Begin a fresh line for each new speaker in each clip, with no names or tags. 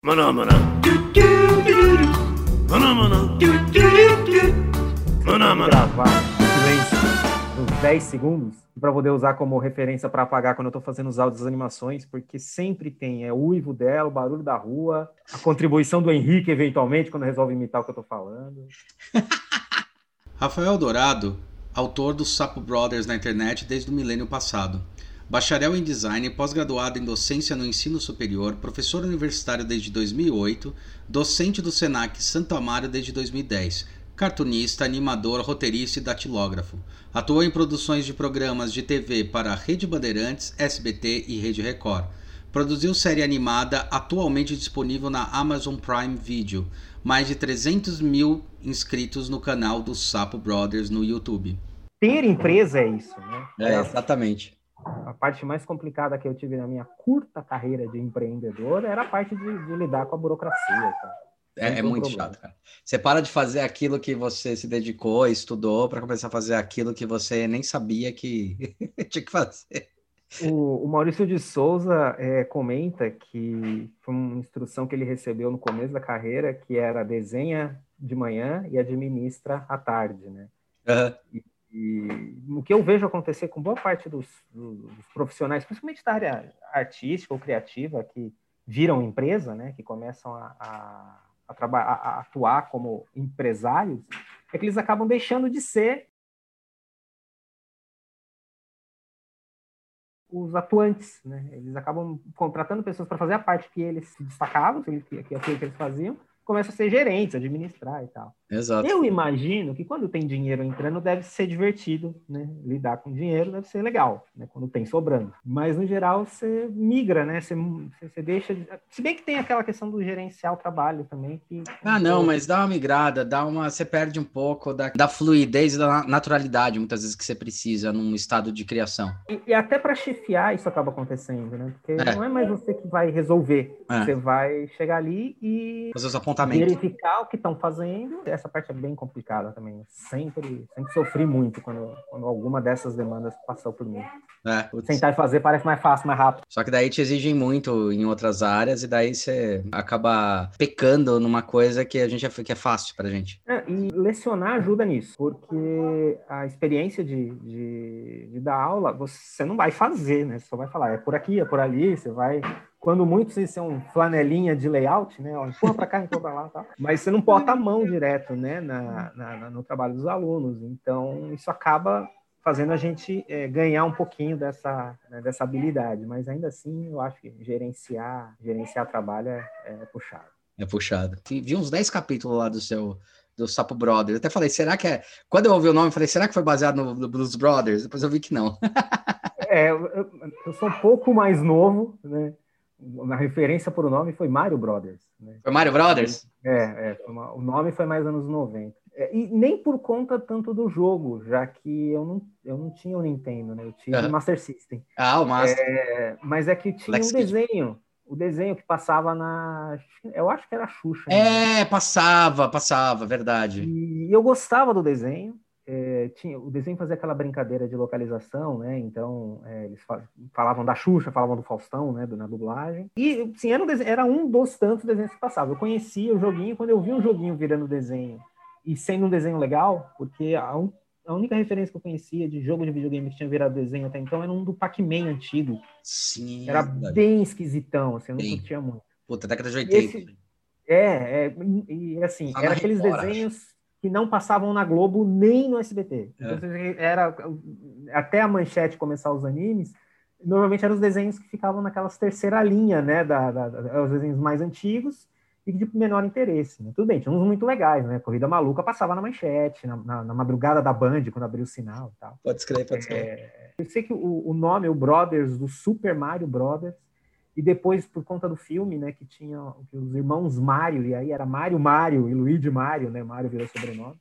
Maná, maná. Maná, maná. Maná, maná.
gravar silêncio uns 10 segundos para poder usar como referência para apagar quando eu estou fazendo os áudios das animações, porque sempre tem é o uivo dela, o barulho da rua, a contribuição do Henrique eventualmente quando resolve imitar o que eu estou falando.
Rafael Dourado, autor do Sapo Brothers na internet desde o milênio passado. Bacharel em design, pós-graduado em docência no ensino superior, professor universitário desde 2008, docente do Senac Santo Amaro desde 2010, cartunista, animador, roteirista e datilógrafo. Atuou em produções de programas de TV para Rede Bandeirantes, SBT e Rede Record. Produziu série animada atualmente disponível na Amazon Prime Video. Mais de 300 mil inscritos no canal do Sapo Brothers no YouTube.
Ter empresa é isso, né?
É, exatamente.
A parte mais complicada que eu tive na minha curta carreira de empreendedor era a parte de, de lidar com a burocracia.
É, é muito
problema.
chato, cara. Você para de fazer aquilo que você se dedicou, estudou, para começar a fazer aquilo que você nem sabia que tinha que fazer.
O, o Maurício de Souza é, comenta que foi uma instrução que ele recebeu no começo da carreira, que era desenha de manhã e administra à tarde, né?
Aham.
E o que eu vejo acontecer com boa parte dos, dos profissionais, principalmente da área artística ou criativa, que viram empresa, né, que começam a, a, a, a- atuar como empresários, é que eles acabam deixando de ser os atuantes, né? Eles acabam contratando pessoas para fazer a parte que eles se destacavam, que, que, aquilo que eles faziam, começam a ser gerentes, administrar e tal.
Exato.
Eu imagino que quando tem dinheiro entrando deve ser divertido, né? Lidar com dinheiro deve ser legal, né? Quando tem sobrando. Mas no geral você migra, né? Você, você- deixa. de- Se bem que tem aquela questão do gerenciar o trabalho também. Que,
Ah, não, mas dá uma migrada, dá uma. Você perde um pouco da, da fluidez e da na- naturalidade, muitas vezes, que você precisa num estado de criação.
E, e até para chefiar isso acaba acontecendo, né? Porque
É.
não é mais você que vai resolver.
É.
Você vai chegar ali e
Fazer os apontamentos.
verificar o que estão fazendo. Essa parte é bem complicada também. Sempre, sempre sofri muito quando, quando alguma dessas demandas passou por mim.
É.
Sentar e fazer parece mais fácil, mais rápido.
Só que daí te exigem muito em outras áreas e daí você acaba pecando numa coisa que a gente é, que é fácil pra gente.
É, e lecionar ajuda nisso, porque a experiência de, de, de dar aula, você não vai fazer, né? Você só vai falar, é por aqui, é por ali, você vai. Quando muito você ser um flanelinha de layout, né? Empurra para cá, empurra para lá, tal. mas você não bota a mão direto, né? Na, na- no trabalho dos alunos. Então, isso acaba fazendo a gente é, ganhar um pouquinho dessa, né, dessa habilidade. Mas ainda assim, eu acho que gerenciar, gerenciar trabalho é, é puxado.
É puxado. Vi uns 10 capítulos lá do seu do Sapo Brothers. Eu até falei, será que é. Quando eu ouvi o nome, eu falei, será que foi baseado no, no Blues Brothers? Depois eu vi que não.
É, eu- eu sou um pouco mais novo, né? A referência por o nome foi Mario Brothers. Né?
Foi Mario Brothers?
É, é, uma- o nome foi mais anos 90. É, e nem por conta tanto do jogo, já que eu não, eu não tinha o Nintendo, né? Eu tive o
Aham.
Master System.
Ah, o Master.
É, mas é que tinha
Alex
um desenho, o desenho que passava na. Eu acho que era a Xuxa. né?
É, passava, passava, verdade.
E eu gostava do desenho. É, tinha, o desenho fazia aquela brincadeira de localização, né? Então, é, eles fa- falavam da Xuxa, falavam do Faustão, né? Na dublagem. E, sim, era um, desenho- era um dos tantos desenhos que passavam. Eu conhecia o joguinho, quando eu vi um joguinho virando desenho e sendo um desenho legal, porque a, un- a única referência que eu conhecia de jogo de videogame que tinha virado desenho até então era um do Pac-Man antigo.
Sim.
Era
verdade.
bem esquisitão, assim, eu não
Bem.
curtia muito.
Puta, década de
E
80.
esse- É, é, e e, assim,
Só
era aqueles
Record,
desenhos que não passavam na Globo nem no SBT.
É.
Então, era até a manchete começar os animes, normalmente eram os desenhos que ficavam naquelas terceira linha, né, da, da- da- os desenhos mais antigos e de menor interesse. né? Tudo bem, tinha uns muito legais, né? Corrida Maluca passava na manchete, na, na- na madrugada da Band, quando abriu o sinal e tal.
Pode escrever, pode escrever.
É, eu sei que o, o nome, o Brothers, do Super Mario Brothers, e depois, por conta do filme, né, que tinha que os irmãos Mario, e aí era Mario Mario e Luigi Mario, né, Mario virou sobrenome.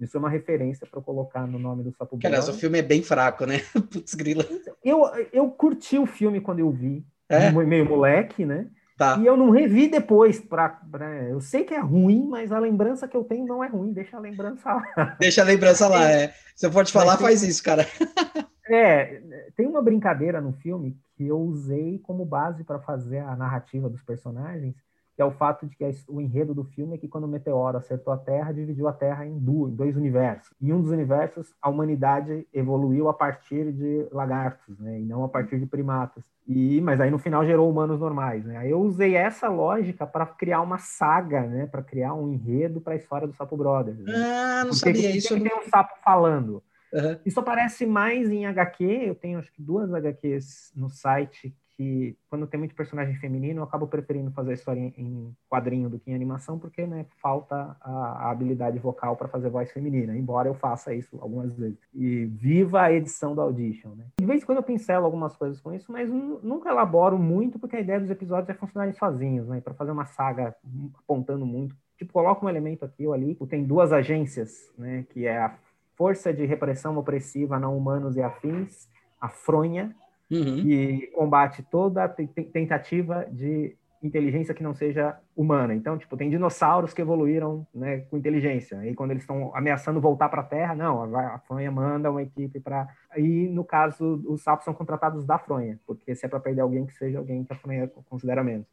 Isso é uma referência para colocar no nome do Sapo
aliás, o filme é bem fraco, né? Putz, grila.
Eu, eu curti o filme quando eu vi,
É?
meio moleque, né,
Tá.
e eu não revi depois, pra, pra- eu sei que é ruim, mas a lembrança que eu tenho não é ruim, deixa a lembrança lá.
Deixa a lembrança lá, é. Se eu for te falar,
tem-
faz isso, cara.
É, tem uma brincadeira no filme que eu usei como base para fazer a narrativa dos personagens, que é o fato de que o enredo do filme é que quando o meteoro acertou a Terra, dividiu a Terra em dois universos. Em um dos universos, a humanidade evoluiu a partir de lagartos, né, e não a partir de primatas. E, mas aí no final gerou humanos normais, né? Aí eu usei essa lógica para criar uma saga, né, para criar um enredo para a história do Sapo Brothers. Né?
Ah, não Porque sabia isso.
Tem um sapo falando. Uhum. Isso aparece mais em HQ. Eu tenho acho que duas HQs no site que quando tem muito personagem feminino, eu acabo preferindo fazer a história em, quadrinho do que em animação, porque né, falta a, habilidade vocal para fazer voz feminina, embora eu faça isso algumas vezes. E viva a edição do Audition, né? De vez em quando eu pincelo algumas coisas com isso, mas nunca elaboro muito, porque a ideia dos episódios é funcionarem sozinhos, né? Para fazer uma saga apontando muito. Tipo, coloca um elemento aqui ou ali. Tem duas agências, né? Que é a Força de Repressão Opressiva Não Humanos e Afins, a Fronha, uhum. combate toda tentativa de inteligência que não seja humana. Então, tipo, tem dinossauros que evoluíram né, com inteligência. E quando eles estão ameaçando voltar para a Terra, não, a Fronha manda uma equipe para. E no caso, os sapos são contratados da Fronha, porque se é para perder alguém, que seja alguém que a Fronha considera menos.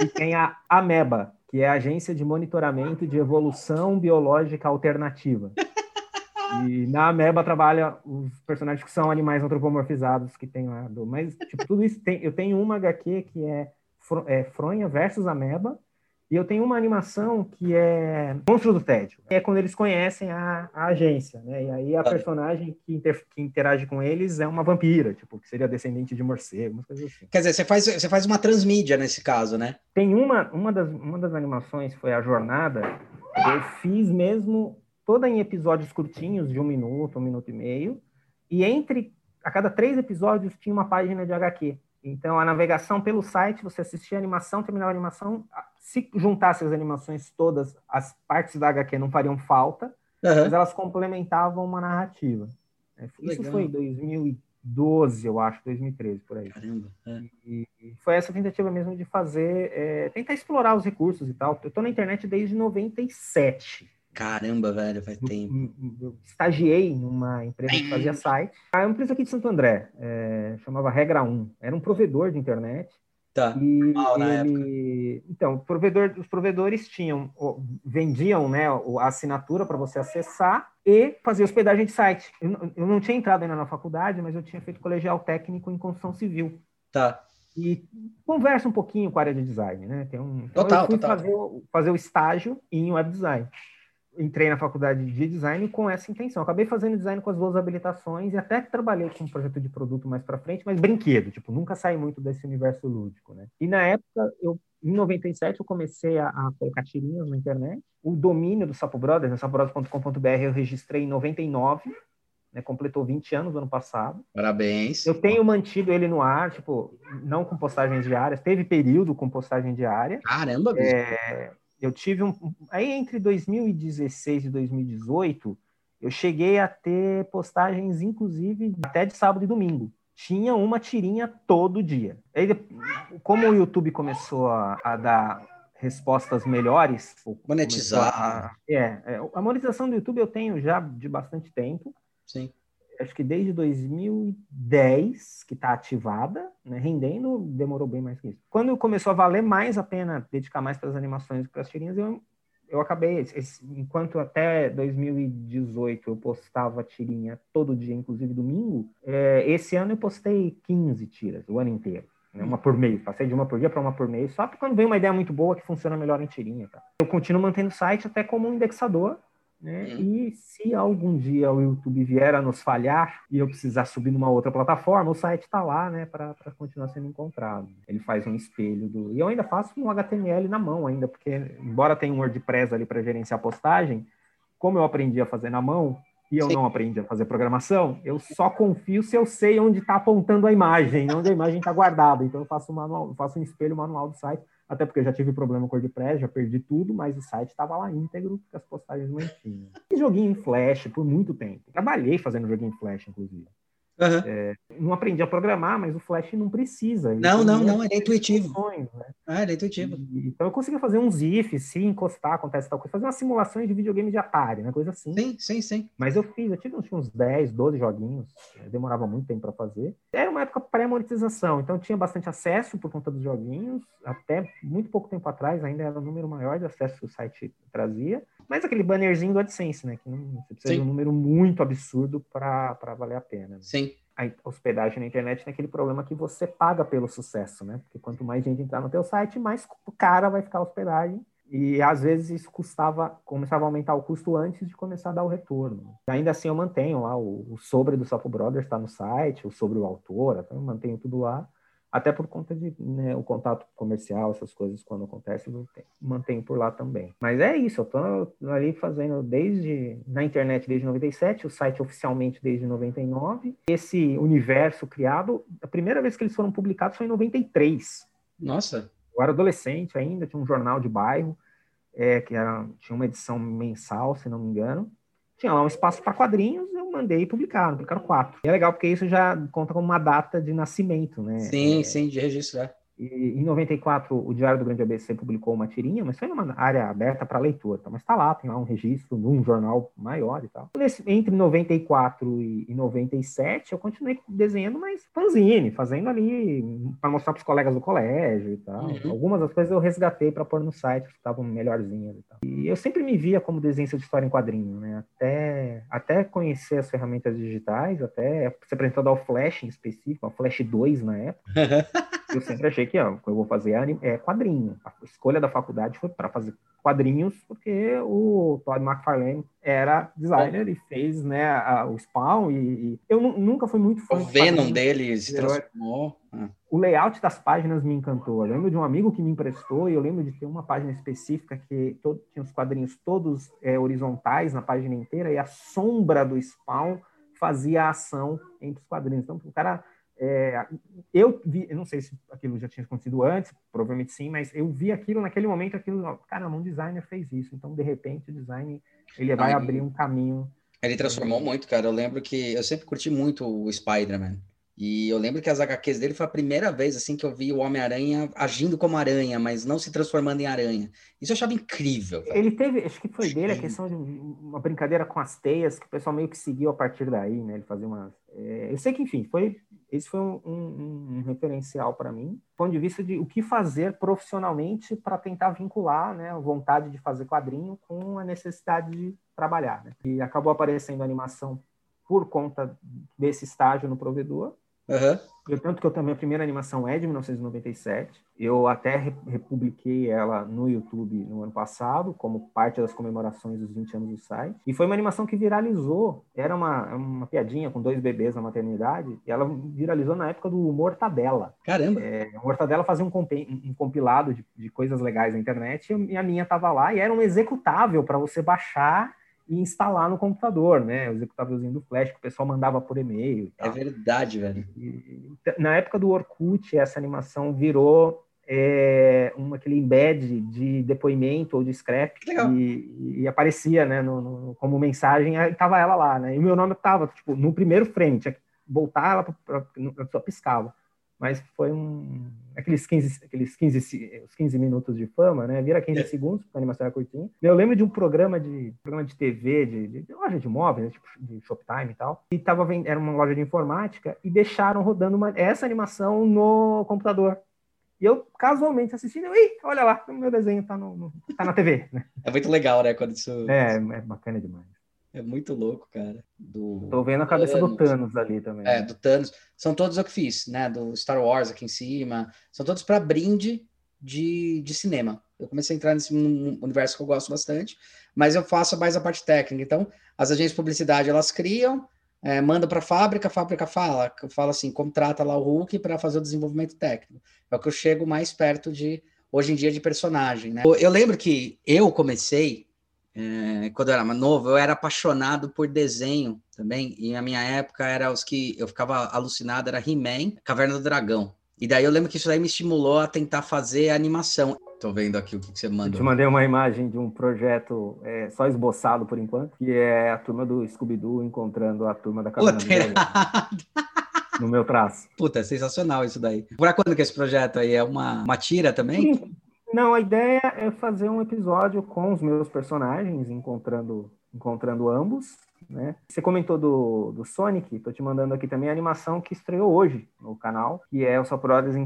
E tem a Ameba, que é a Agência de Monitoramento de Evolução Biológica Alternativa. E na Ameba trabalha os personagens que são animais antropomorfizados que tem lá. Do, mas, tipo, tudo isso tem. Eu tenho uma HQ que é, é Fronha versus Ameba. E eu tenho uma animação que é Monstro do Tédio. É quando eles conhecem a, a agência, né? E aí a ah. personagem que, inter, que, interage com eles é uma vampira, tipo, que seria descendente de morcego, umas coisas assim.
Quer dizer, você faz, você faz uma transmídia nesse caso, né?
Tem uma, uma, das, uma das animações, foi a Jornada, eu fiz mesmo toda em episódios curtinhos, de um minuto, um minuto e meio, e entre a cada três episódios tinha uma página de HQ. Então, a navegação pelo site, você assistia a animação, terminava a animação, se juntasse as animações todas, as partes da HQ não fariam falta, uhum. mas elas complementavam uma narrativa. É, isso Legal. foi em 2012, eu acho, 2013, por aí.
Caramba.
É. E, e, foi essa tentativa mesmo de fazer, é, tentar explorar os recursos e tal. Eu estou na internet desde 97.
Caramba, velho, faz tempo.
Eu estagiei numa empresa que fazia site. É uma empresa aqui de Santo André, é, chamava Regra 1. Era um provedor de internet.
Tá.
E Mal, ele... Então, provedor, os provedores tinham, vendiam né, a assinatura para você acessar e fazer hospedagem de site. Eu, não tinha entrado ainda na faculdade, mas eu tinha feito colegial técnico em construção civil.
Tá
e conversa um pouquinho com a área de design, né? Tem um,
então total, eu fui
total. Fazer, fazer o estágio em web design entrei na faculdade de design com essa intenção. Acabei fazendo design com as duas habilitações e até que trabalhei com um projeto de produto mais para frente, mas brinquedo, tipo, nunca saí muito desse universo lúdico, né? E na época, eu em 97 eu comecei a, a colocar tirinhas na internet. O domínio do Sapo Brothers, né, sapobrothers.com.br, eu registrei em 99, né, completou 20 anos no ano passado.
Parabéns.
Eu tenho mantido ele no ar, tipo, não com postagens diárias, teve período com postagem diária.
Caramba,
é, eu tive um. Aí entre 2016 e 2018, eu cheguei a ter postagens, inclusive, até de sábado e domingo. Tinha uma tirinha todo dia. Aí, como o YouTube começou a, a dar respostas melhores.
Monetizar.
A, é, é, a monetização do YouTube eu tenho já de bastante tempo.
Sim
acho que desde 2010 que está ativada, né, rendendo, demorou bem mais que isso. Quando começou a valer mais a pena dedicar mais para as animações e para as tirinhas, eu, eu acabei, enquanto até 2018 eu postava tirinha todo dia, inclusive domingo, é, esse ano eu postei 15 tiras, o ano inteiro. Né, uma por mês, passei de uma por dia para uma por mês, só porque quando vem uma ideia muito boa que funciona melhor em tirinha. Tá? Eu continuo mantendo o site até como um indexador, né? Uhum. E se algum dia o YouTube vier a nos falhar e eu precisar subir numa outra plataforma, o site está lá né, para continuar sendo encontrado. Ele faz um espelho do. E eu ainda faço um HTML na mão, ainda, porque, embora tenha um WordPress ali para gerenciar a postagem, como eu aprendi a fazer na mão, e eu Sim. não aprendi a fazer programação, eu só confio se eu sei onde está apontando a imagem, onde a imagem está guardada. Então eu faço um manual, faço um espelho manual do site até porque eu já tive problema com o WordPress, já perdi tudo, mas o site estava lá íntegro, porque as postagens mantinham. E joguinho em Flash por muito tempo. Trabalhei fazendo joguinho em Flash, inclusive. Uhum. É, não aprendi a programar, mas o Flash não precisa.
Não, não, não, ele é intuitivo. Funções, né? Ah, ele é intuitivo.
E, então eu conseguia fazer uns ifs, se encostar, acontece tal coisa, fazer umas simulações de videogame de Atari, né? Coisa assim.
Sim, sim, sim.
Mas eu fiz, eu tive uns, uns 10, 12 joguinhos, eh, demorava muito tempo para fazer. Era uma época pré-monetização, então tinha bastante acesso por conta dos joguinhos, até muito pouco tempo atrás ainda era o número maior de acesso que o site trazia. Mas aquele bannerzinho do AdSense, né? Que não, você precisa Sim. de um número muito absurdo para valer a pena. Né?
Sim.
A hospedagem na internet tem aquele problema que você paga pelo sucesso, né? Porque quanto mais gente entrar no teu site, mais cara vai ficar a hospedagem. E às vezes isso custava, começava a aumentar o custo antes de começar a dar o retorno. E ainda assim eu mantenho lá o, o sobre do Sapo Brothers está no site, o sobre o autor, então eu mantenho tudo lá até por conta de né, o contato comercial, essas coisas quando acontecem, eu mantenho por lá também. Mas é isso, eu tô ali fazendo desde na internet desde 97, o site oficialmente desde 99. Esse universo criado, a primeira vez que eles foram publicados foi em 93.
Nossa.
Eu era adolescente ainda, tinha um jornal de bairro, é, que era, tinha uma edição mensal, se não me engano. Tinha lá um espaço para quadrinhos mandei publicar, publicaram quatro. E é legal porque isso já conta como uma data de nascimento, né?
Sim,
é,
sim, de registrar. É.
E, em 94, o Diário do Grande ABC publicou uma tirinha, mas foi numa área aberta para leitura. Tá? Mas está lá, tem lá um registro num jornal maior e tal. Nesse, entre 94 e, e 97, eu continuei desenhando, mas fanzine, fazendo ali para mostrar para os colegas do colégio e tal. Uhum. Algumas das coisas eu resgatei para pôr no site, que estavam melhorzinhas e tal. E eu sempre me via como desenhista de história em quadrinho, né? Até, até conhecer as ferramentas digitais, até ser apresentado ao Flash em específico, ao Flash 2 na época. eu sempre achei que ó, o que eu vou fazer é, é quadrinho. A escolha da faculdade foi para fazer quadrinhos, porque o Todd McFarlane era designer e fez né, a, o Spawn. E, e eu nunca fui muito fã.
O Venom dele se transformou.
Ah. O layout das páginas me encantou. Eu lembro de um amigo que me emprestou e eu lembro de ter uma página específica que todo, tinha os quadrinhos todos é, horizontais na página inteira e a sombra do Spawn fazia a ação entre os quadrinhos. Então, o cara é, eu vi, eu não sei se aquilo já tinha acontecido antes, provavelmente sim, mas eu vi aquilo naquele momento, aquilo, caramba, um designer fez isso, então de repente o design ele vai abrir um caminho.
Ele transformou muito, cara. Eu lembro que eu sempre curti muito o Spider-Man. E eu lembro que as HQs dele foi a primeira vez assim que eu vi o Homem-Aranha agindo como aranha, mas não se transformando em aranha. Isso eu achava incrível.
Velho. Ele teve, acho que foi dele a questão de uma brincadeira com as teias, que o pessoal meio que seguiu a partir daí, né? Ele fazia umas. É, eu sei que, enfim, foi esse foi um, um, um referencial para mim, do ponto de vista de o que fazer profissionalmente para tentar vincular né, a vontade de fazer quadrinho com a necessidade de trabalhar. Né? E acabou aparecendo animação por conta desse estágio no provedor,
Uhum.
Tanto que eu também, a primeira animação é de 1997. Eu até republiquei ela no YouTube no ano passado, como parte das comemorações dos 20 anos do site. E foi uma animação que viralizou. Era uma, uma piadinha com dois bebês na maternidade. E ela viralizou na época do Mortadela.
Caramba!
É, o Mortadela fazia um, um compilado de, de coisas legais na internet e a minha estava lá. E era um executável para você baixar e instalar no computador, né? O executávelzinho do Flash que o pessoal mandava por e-mail.
É verdade, velho.
E, na época do Orkut, essa animação virou é, um, aquele embed de depoimento ou de scrap e, e, aparecia, né, no, no, como mensagem, aí tava ela lá, né? E o meu nome tava, tipo, no primeiro frame, tinha que voltar ela, pra, a pessoa piscava mas foi um aqueles 15, aqueles 15, os 15 minutos de fama, né? Vira 15 é. segundos, porque a animação era curtinha. Eu lembro de um programa de programa de TV, de, de, de loja de móveis, né? tipo de Shoptime e tal. E tava vend... era uma loja de informática e deixaram rodando uma... essa animação no computador. E eu casualmente assistindo, e olha lá, o meu desenho tá, no, no, tá na TV. Né?
É muito legal, né? Quando isso.
É, é bacana demais.
É muito louco, cara. Do
Tô vendo a cabeça Thanos. do Thanos ali também.
É, do Thanos. São todos eu que fiz, né? Do Star Wars aqui em cima. São todos para brinde de, de cinema. Eu comecei a entrar nesse universo que eu gosto bastante, mas eu faço mais a parte técnica. Então, as agências de publicidade, elas criam, é, mandam para a fábrica, a fábrica fala, fala assim, contrata lá o Hulk para fazer o desenvolvimento técnico. É o que eu chego mais perto de, hoje em dia, de personagem, né? Eu lembro que eu comecei é, quando eu era novo, eu era apaixonado por desenho também, e na minha época era os que eu ficava alucinado, era He-Man, Caverna do Dragão. E daí eu lembro que isso daí me estimulou a tentar fazer animação. Tô vendo aqui o que, que você mandou. Eu
te mandei uma imagem de um projeto é, só esboçado por enquanto, que é a turma do Scooby-Doo encontrando a turma da Caverna do Dragão. no meu traço.
Puta, é sensacional isso daí. Por quando que esse projeto aí? É uma, uma tira também?
Não, a ideia é fazer um episódio com os meus personagens, encontrando, encontrando ambos. Né? Você comentou do, do Sonic, tô te mandando aqui também a animação que estreou hoje no canal, que é o Só Brothers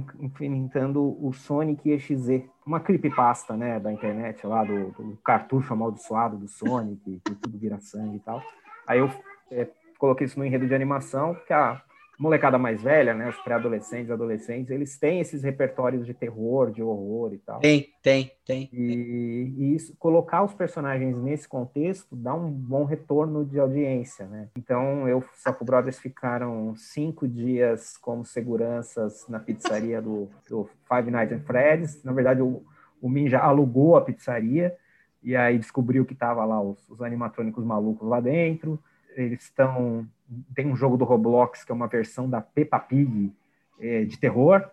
enfrentando o Sonic EXE, uma creepypasta, né, da internet lá, do, do cartucho amaldiçoado do Sonic, que tudo vira sangue e tal. Aí eu é, coloquei isso no enredo de animação, que a molecada mais velha, né, os pré-adolescentes, adolescentes, eles têm esses repertórios de terror, de horror e tal.
Tem, tem, tem.
E, e, isso, colocar os personagens nesse contexto dá um bom retorno de audiência, né? Então, eu e Sapo Brothers ficaram cinco dias como seguranças na pizzaria do, do Five Nights at Freddy's. Na verdade, o, o Minja alugou a pizzaria e aí descobriu que tava lá os, os animatrônicos malucos lá dentro. Eles estão tem um jogo do Roblox que é uma versão da Peppa Pig é, de terror,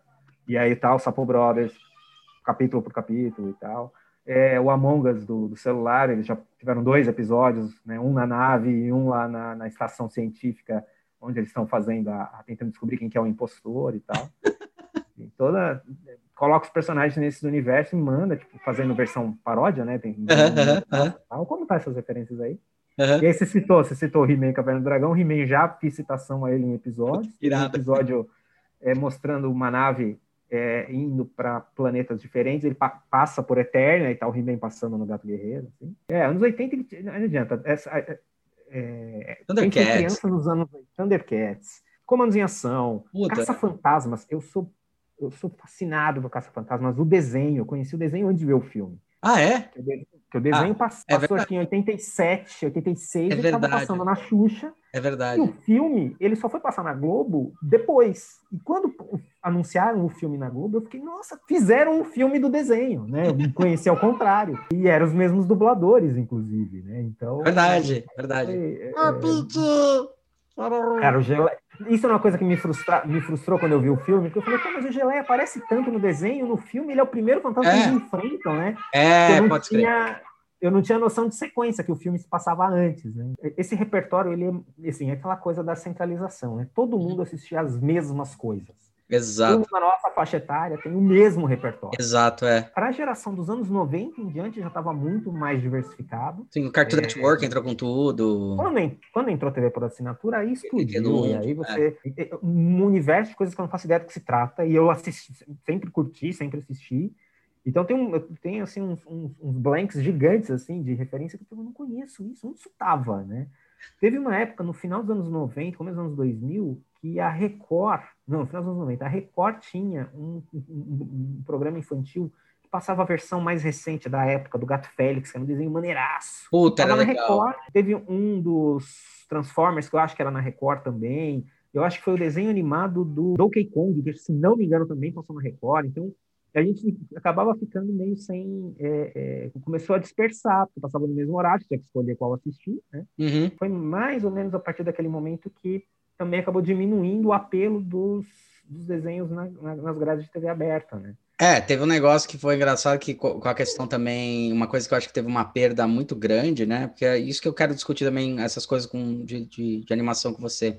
e aí tá o Sapo Brothers, capítulo por capítulo e tal. É, o Among Us do, do, celular, eles já tiveram dois episódios, né, um na nave e um lá na, na estação científica, onde eles estão fazendo, a, a, tentando descobrir quem que é o impostor e tal. E toda, coloca os personagens nesse universo e manda, tipo, fazendo versão paródia, né? Tem, -huh, Como tá essas referências aí? Uhum. E aí você citou, você citou He-Man Caverna do Dragão, He-Man já fiz citação a ele em episódios. Um episódio é, mostrando uma nave é, indo para planetas diferentes, ele pa passa por Eterna e tal, o He-Man passando no Gato Guerreiro. Assim. É, anos 80, ele, não adianta. Essa, é, é,
Thundercats.
crianças nos anos Thundercats, Comandos em Ação, Caça-Fantasmas. Eu sou, eu sou fascinado por Caça-Fantasmas. O desenho, eu conheci o desenho antes de ver o filme.
Ah, é?
Que o desenho ah, passou, é passou aqui em 87, 86, é ele estava passando na Xuxa.
É verdade.
E o filme, ele só foi passar na Globo depois. E quando anunciaram o filme na Globo, eu fiquei, nossa, fizeram um filme do desenho, né? Eu conheci ao contrário. E eram os mesmos dubladores, inclusive, né? Então.
Verdade, verdade. É, é,
Cara, o Geleia... Isso é uma coisa que me, frustra... me frustrou quando eu vi o filme, porque eu falei, mas o Geleia aparece tanto no desenho, no filme, ele é o primeiro fantasma é. que eles enfrentam, né?
É, pode tinha...
Eu não tinha noção de sequência, que o filme se passava antes, né? Esse repertório, ele é, assim, é aquela coisa da centralização, né? Todo mundo assistia as mesmas coisas.
Exato.
Na nossa faixa etária tem o mesmo repertório.
Exato, é.
Para a geração dos anos 90 em diante já estava muito mais diversificado.
Sim, o Cartoon é... Network entrou com tudo.
Quando, quando entrou TV por assinatura, aí explodiu. E aí você. É. Um universo de coisas que eu não faço ideia do que se trata. E eu assisti, sempre curti, sempre assisti. Então tem, um, tem assim, uns, uns, uns blanks gigantes assim, de referência que eu não conheço isso, onde isso né? Teve uma época, no final dos anos 90, começo dos anos 2000, que a Record, não, no final dos anos 90, a Record tinha um, um, um, programa infantil que passava a versão mais recente da época, do Gato Félix, que era um desenho maneiraço.
Puta, era
na legal. Record, teve um dos Transformers, que eu acho que era na Record também, eu acho que foi o desenho animado do Donkey Kong, que se não me engano também passou na Record, então a gente acabava ficando meio sem. É, é, começou a dispersar, porque passava no mesmo horário, tinha que escolher qual assistir. Né?
Uhum.
Foi mais ou menos a partir daquele momento que também acabou diminuindo o apelo dos, dos desenhos na, na, nas grades de TV aberta. Né?
É, teve um negócio que foi engraçado que com a questão também, uma coisa que eu acho que teve uma perda muito grande, né? Porque é isso que eu quero discutir também, essas coisas com, de, de, de animação com você.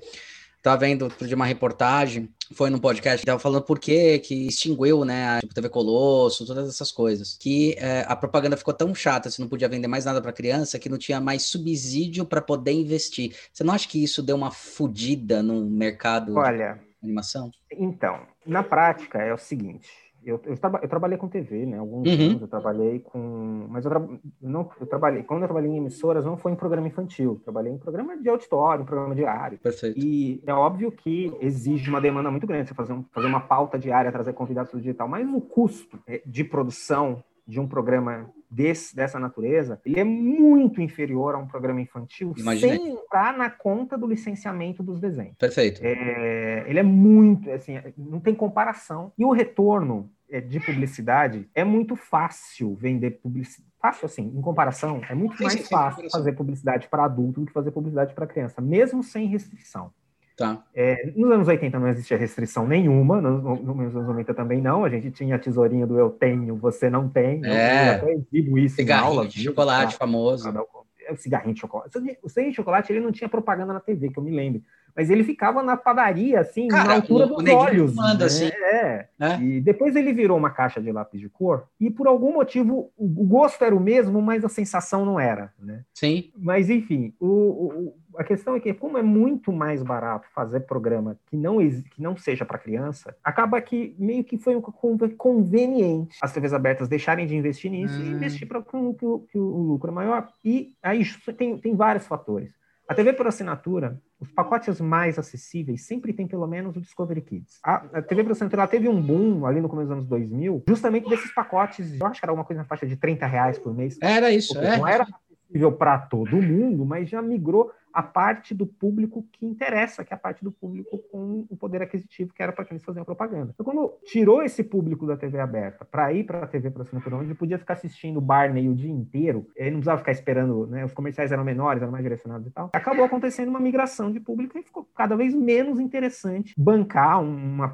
Tava vendo de uma reportagem, foi num podcast, tava falando por que que extinguiu, né, a tipo, TV Colosso, todas essas coisas. Que é, a propaganda ficou tão chata, você não podia vender mais nada para criança, que não tinha mais subsídio para poder investir. Você não acha que isso deu uma fodida no mercado
Olha,
de animação?
Então, na prática é o seguinte, eu, eu, eu, trabalhei com TV, né? Alguns uhum. anos eu trabalhei com. Mas eu, tra... não, eu trabalhei. Quando eu trabalhei em emissoras, não foi em programa infantil. Trabalhei em programa de auditório, em programa diário.
Perfeito.
E é óbvio que exige uma demanda muito grande você fazer, um, fazer uma pauta diária, trazer convidados do digital, mas o custo é, de produção de um programa desse, dessa natureza, ele é muito inferior a um programa infantil, Imaginei. sem entrar na conta do licenciamento dos desenhos.
Perfeito.
É, ele é muito, assim, não tem comparação. E o retorno de publicidade é muito fácil vender publicidade. Fácil, assim, em comparação, é muito mais fácil fazer publicidade para adulto do que fazer publicidade para criança, mesmo sem restrição.
Tá.
É, nos anos 80 não existia restrição nenhuma, nos, nos anos 90 também não. A gente tinha a tesourinha do eu tenho, você não tem.
É.
Eu até exibo isso
Cigarrinho aula. de chocolate tá? famoso.
O cigarrinho de chocolate. O cigarrinho de chocolate ele não tinha propaganda na TV, que eu me lembro. Mas ele ficava na padaria, assim, Cara, na altura dos olhos. Manda, né? assim. É. é. E depois ele virou uma caixa de lápis de cor, e por algum motivo o gosto era o mesmo, mas a sensação não era, né?
Sim.
Mas enfim, o, o a questão é que, como é muito mais barato fazer programa que não, que não seja para criança, acaba que meio que foi conveniente as TVs abertas deixarem de investir nisso e hum. investir para que, que, que, o lucro é maior. E aí tem, tem vários fatores. A TV por assinatura, os pacotes mais acessíveis sempre tem pelo menos o Discovery Kids. A, a TV por assinatura teve um boom ali no começo dos anos 2000, justamente desses pacotes, eu acho que era alguma coisa na faixa de 30 reais por mês.
Era isso, é.
Não era acessível para todo mundo, mas já migrou a parte do público que interessa, que é a parte do público com o poder aquisitivo, que era para quem eles faziam propaganda. Então, quando tirou esse público da TV aberta para ir para a TV por assinatura, onde ele podia ficar assistindo Barney o dia inteiro, ele não precisava ficar esperando, né, os comerciais eram menores, eram mais direcionados e tal, acabou acontecendo uma migração de público e ficou cada vez menos interessante bancar uma,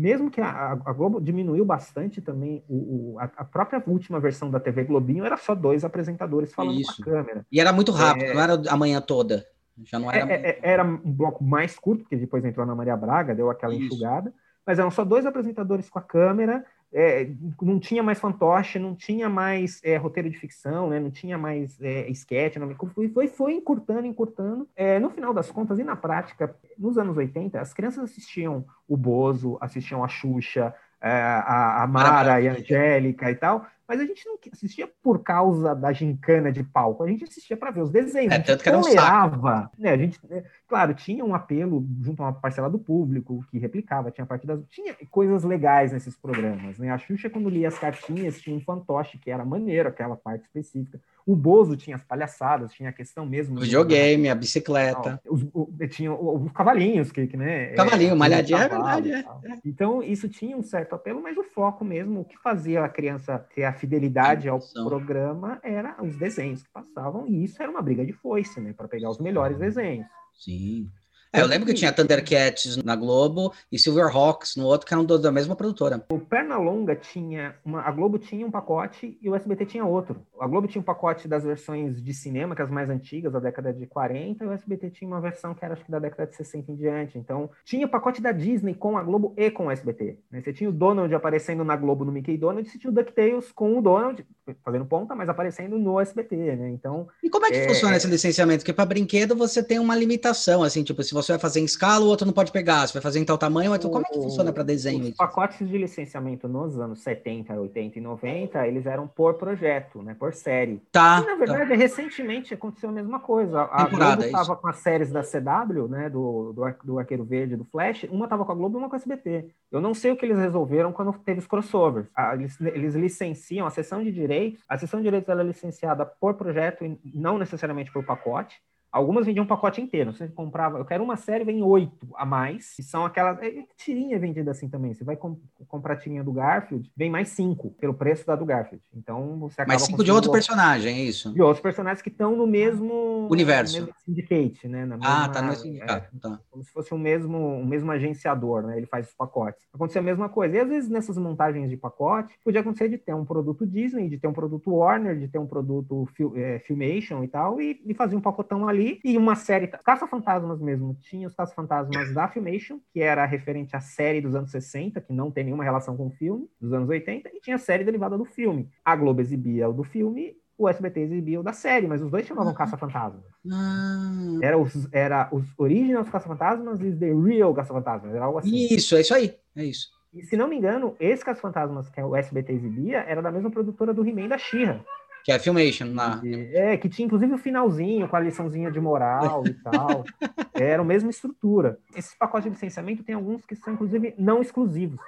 mesmo que a, a, Globo diminuiu bastante também, o, o a, a, própria última versão da TV Globinho era só dois apresentadores falando Isso. com a câmera.
E era muito rápido, é, não era a manhã toda. Já não era.
É, é, era um bloco mais curto, porque depois entrou a Ana Maria Braga, deu aquela Isso. enxugada, mas eram só dois apresentadores com a câmera, é, não tinha mais fantoche, não tinha mais é, roteiro de ficção, né? não tinha mais é, sketch, não, foi, foi, foi encurtando, encurtando. É, no final das contas, e na prática, nos anos 80, as crianças assistiam o Bozo, assistiam a Xuxa, é, a, a Mara e a Angélica e tal, mas a gente não assistia por causa da gincana de palco, a gente assistia para ver os desenhos. É, tanto que era um tolerava, né? A gente, né? claro, tinha um apelo junto a uma parcela do público que replicava, tinha parte das, tinha coisas legais nesses programas, né? A Xuxa quando lia as cartinhas tinha um fantoche que era maneiro, aquela parte específica. O Bozo tinha as palhaçadas, tinha a questão mesmo.
O videogame, a bicicleta.
Os, o, tinha os cavalinhos, que, que né?
Cavalinho, é, malhadinha, é verdade. É,
é. Então, isso tinha um certo apelo, mas o foco mesmo, o que fazia a criança ter a fidelidade ao programa era os desenhos que passavam, e isso era uma briga de foice, né? Para pegar os melhores desenhos.
Sim. É, eu lembro que tinha Thundercats na Globo e Silverhawks no outro, que eram da mesma produtora.
O Pernalonga tinha. Uma, a Globo tinha um pacote e o SBT tinha outro. A Globo tinha um pacote das versões de cinema, que é as mais antigas, da década de 40, e o SBT tinha uma versão que era acho que da década de 60 em diante. Então, tinha o pacote da Disney com a Globo e com o SBT. Né? Você tinha o Donald aparecendo na Globo no Mickey Donald, e você tinha o DuckTales com o Donald, fazendo ponta, mas aparecendo no SBT, né? Então.
E como é que é... funciona esse licenciamento? Porque para brinquedo você tem uma limitação, assim, tipo, se você vai fazer em escala, o outro não pode pegar. Você vai fazer em tal tamanho, então como é que funciona para desenho?
Os pacotes de licenciamento nos anos 70, 80 e 90, eles eram por projeto, né? Por série.
Tá.
E, na verdade, tá. recentemente aconteceu a mesma coisa. A Globo estava com as séries da CW, né? Do, do, do Arqueiro Verde, do Flash. Uma estava com a Globo e uma com a SBT. Eu não sei o que eles resolveram quando teve os crossovers. eles, eles licenciam a sessão de direitos. A sessão de direitos ela é licenciada por projeto e não necessariamente por pacote. Algumas vendiam um pacote inteiro. Você comprava, eu quero uma série, vem oito a mais, que são aquelas. É, tirinha vendida assim também. Você vai com, comprar a tirinha do Garfield, vem mais cinco, pelo preço da do Garfield. Então você acaba.
Mais cinco de outro personagem, é isso?
De outros personagens que estão no mesmo.
Universo. No
mesmo syndicate, né?
Na mesma, ah, tá no sindicato. É,
tá. Como se fosse um mesmo, um mesmo agenciador, né? Ele faz os pacotes. Acontecia a mesma coisa. E às vezes nessas montagens de pacote, podia acontecer de ter um produto Disney, de ter um produto Warner, de ter um produto é, Filmation e tal, e, e fazer um pacotão ali ali, e uma série, Caça-Fantasmas mesmo, tinha os Caça-Fantasmas da Filmation, que era referente à série dos anos 60, que não tem nenhuma relação com o filme, dos anos 80, e tinha a série derivada do filme. A Globo exibia o do filme, o SBT exibia o da série, mas os dois chamavam Caça-Fantasmas.
Ah.
Era os, era os originals Caça-Fantasmas e The Real Caça-Fantasmas, era algo assim.
Isso, é isso aí, é isso.
E se não me engano, esse Caça-Fantasmas que o SBT exibia era da mesma produtora do He-Man da She-Ra.
Que é a Filmation lá.
É, que tinha inclusive o finalzinho com a liçãozinha de moral e tal. Era a mesma estrutura. Esses pacotes de licenciamento tem alguns que são, inclusive, não exclusivos.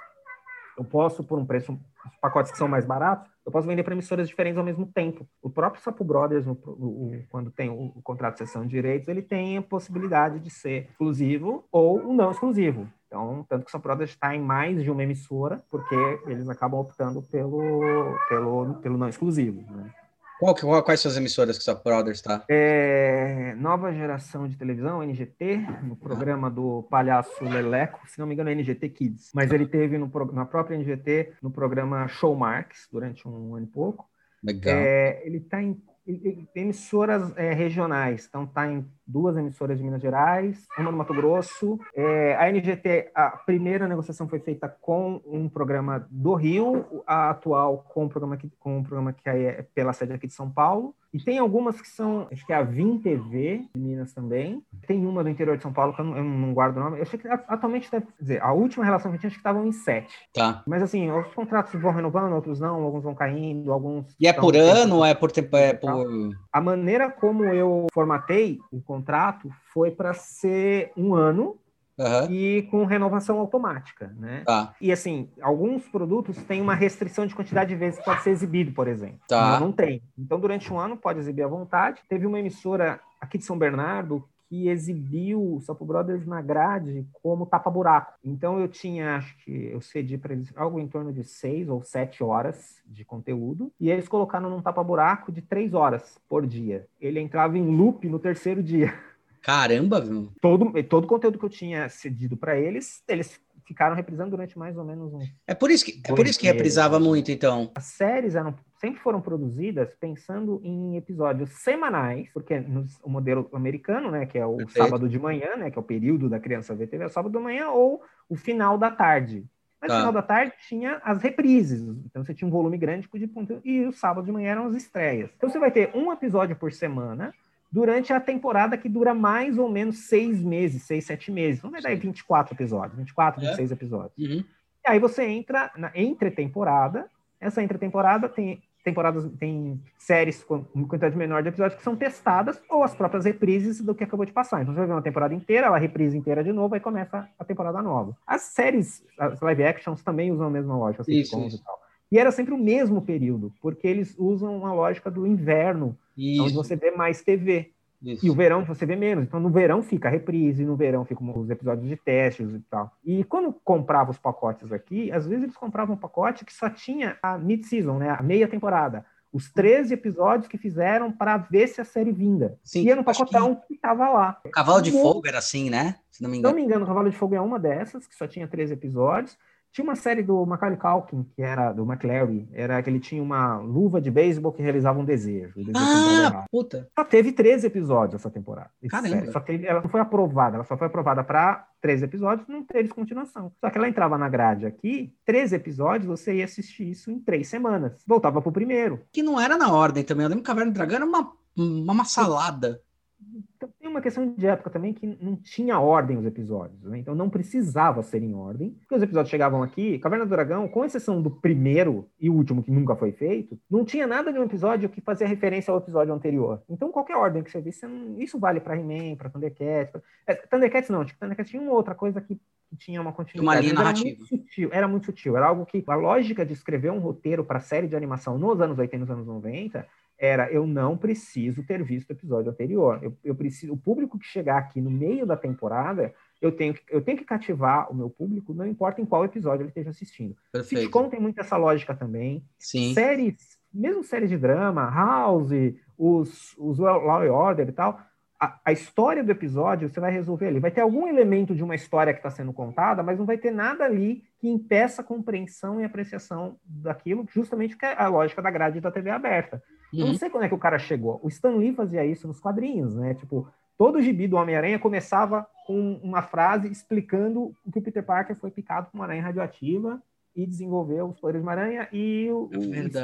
Eu posso, por um preço, os pacotes que são mais baratos, eu posso vender para emissoras diferentes ao mesmo tempo. O próprio Sapo Brothers, o, o, quando tem o, o, contrato de cessão de direitos, ele tem a possibilidade de ser exclusivo ou não exclusivo. Então, tanto que o Sapo Brothers está em mais de uma emissora, porque eles acabam optando pelo, pelo, pelo não exclusivo. Né?
Qual, qual, quais são as emissoras que o Brothers está?
É, nova geração de televisão, NGT, no programa do Palhaço Leleco, se não me engano é NGT Kids, mas ele teve no, na própria NGT no programa Showmarks durante um ano e pouco.
Legal.
É, ele está em, em, emissoras é, regionais, então está em duas emissoras de Minas Gerais, uma no Mato Grosso. É, a NGT, a primeira negociação foi feita com um programa do Rio, a atual com um programa que, com um programa que é pela sede aqui de São Paulo. E tem algumas que são, acho que é a Vim TV, de Minas também. Tem uma do interior de São Paulo, que eu não, eu não guardo o nome. Eu achei que atualmente deve dizer, a última relação que eu tinha, acho que estavam em sete.
Tá.
Mas assim, os contratos vão renovando, outros não, alguns vão caindo, alguns.
E é por ano ou é por tempo? É por...
A maneira como eu formatei o contrato foi para ser um ano Uhum. e com renovação automática, né?
Tá.
E assim, alguns produtos têm uma restrição de quantidade de vezes que pode ser exibido, por exemplo.
Tá.
Não tem. Então, durante um ano pode exibir à vontade. Teve uma emissora aqui de São Bernardo que exibiu o Sapo Brothers na grade como tapa-buraco. Então eu tinha, acho que eu cedi para eles algo em torno de seis ou sete horas de conteúdo, e eles colocaram num tapa-buraco de três horas por dia. Ele entrava em loop no terceiro dia.
Caramba, viu?
Todo, todo o conteúdo que eu tinha cedido para eles, eles ficaram reprisando durante mais ou menos um.
É por isso que, é por isso que reprisava muito, então.
As séries eram, sempre foram produzidas pensando em episódios semanais, porque no o modelo americano, né, que é o Perfeito. sábado de manhã, né, que é o período da criança ver TV, é o sábado de manhã ou o final da tarde. Mas tá. no final da tarde tinha as reprises, então você tinha um volume grande de e o sábado de manhã eram as estreias. Então você vai ter um episódio por semana durante a temporada que dura mais ou menos seis meses, seis, sete meses. Não vai dar 24 episódios, 24, 26 é. episódios.
Uhum.
E aí você entra na entre-temporada. Essa entre-temporada tem temporadas, tem séries com quantidade menor de episódios que são testadas ou as próprias reprises do que acabou de passar. Então você vai ver uma temporada inteira, ela reprise inteira de novo, aí começa a temporada nova. As séries, as live actions também usam a mesma lógica, assim, isso, isso. e tal. E era sempre o mesmo período, porque eles usam uma lógica do inverno, Isso. onde você vê mais TV. Isso. E o verão você vê menos. Então, no verão fica a reprise, no verão ficam os episódios de testes e tal. E quando comprava os pacotes aqui, às vezes eles compravam um pacote que só tinha a mid-season, né? A meia temporada. Os 13 episódios que fizeram para ver se a série vinda. Sim, Ia no pacotão que... que tava lá.
O Cavalo de Fogo era assim, né?
Se não me engano. Se não me engano, o Cavalo de Fogo é uma dessas, que só tinha 13 episódios. Tinha uma série do Macaulay Culkin, que era do McLary, era que ele tinha uma luva de beisebol que realizava um desejo. desejo
ah, puta!
Só teve 13 episódios essa temporada.
Caramba!
Só teve, ela não foi aprovada, ela só foi aprovada para 13 episódios, não teve continuação. Só que ela entrava na grade aqui, 13 episódios, você ia assistir isso em três semanas. Voltava pro primeiro.
Que não era na ordem também. Eu lembro que Caverna do Dragão era uma, uma salada.
Uma questão de época também que não tinha ordem os episódios, né? então não precisava ser em ordem. Porque os episódios chegavam aqui, Caverna do Dragão, com exceção do primeiro e último que nunca foi feito, não tinha nada de um episódio que fazia referência ao episódio anterior. Então qualquer ordem que você visse, isso vale para He-Man, para Thundercats. Pra... É, Thundercats não, tipo, Thundercats tinha uma outra coisa que, que tinha uma continuidade.
Uma linha narrativa.
Era muito, sutil, era muito sutil, era algo que a lógica de escrever um roteiro para série de animação nos anos 80 e nos anos 90 era eu não preciso ter visto o episódio anterior. Eu, eu preciso, o público que chegar aqui no meio da temporada, eu tenho, eu tenho que cativar o meu público, não importa em qual episódio ele esteja assistindo.
Perfeito.
Sitcom tem muito essa lógica também.
Sim.
Séries, mesmo séries de drama, House, os, os Law and Order e tal, a, a, história do episódio você vai resolver ali. Vai ter algum elemento de uma história que está sendo contada, mas não vai ter nada ali que impeça a compreensão e apreciação daquilo, justamente porque é a lógica da grade da TV aberta. Uhum. Eu não sei quando é que o cara chegou. O Stan Lee fazia isso nos quadrinhos, né? Tipo, todo o gibi do Homem-Aranha começava com uma frase explicando o que o Peter Parker foi picado com uma aranha radioativa e desenvolveu os poderes de aranha e, o,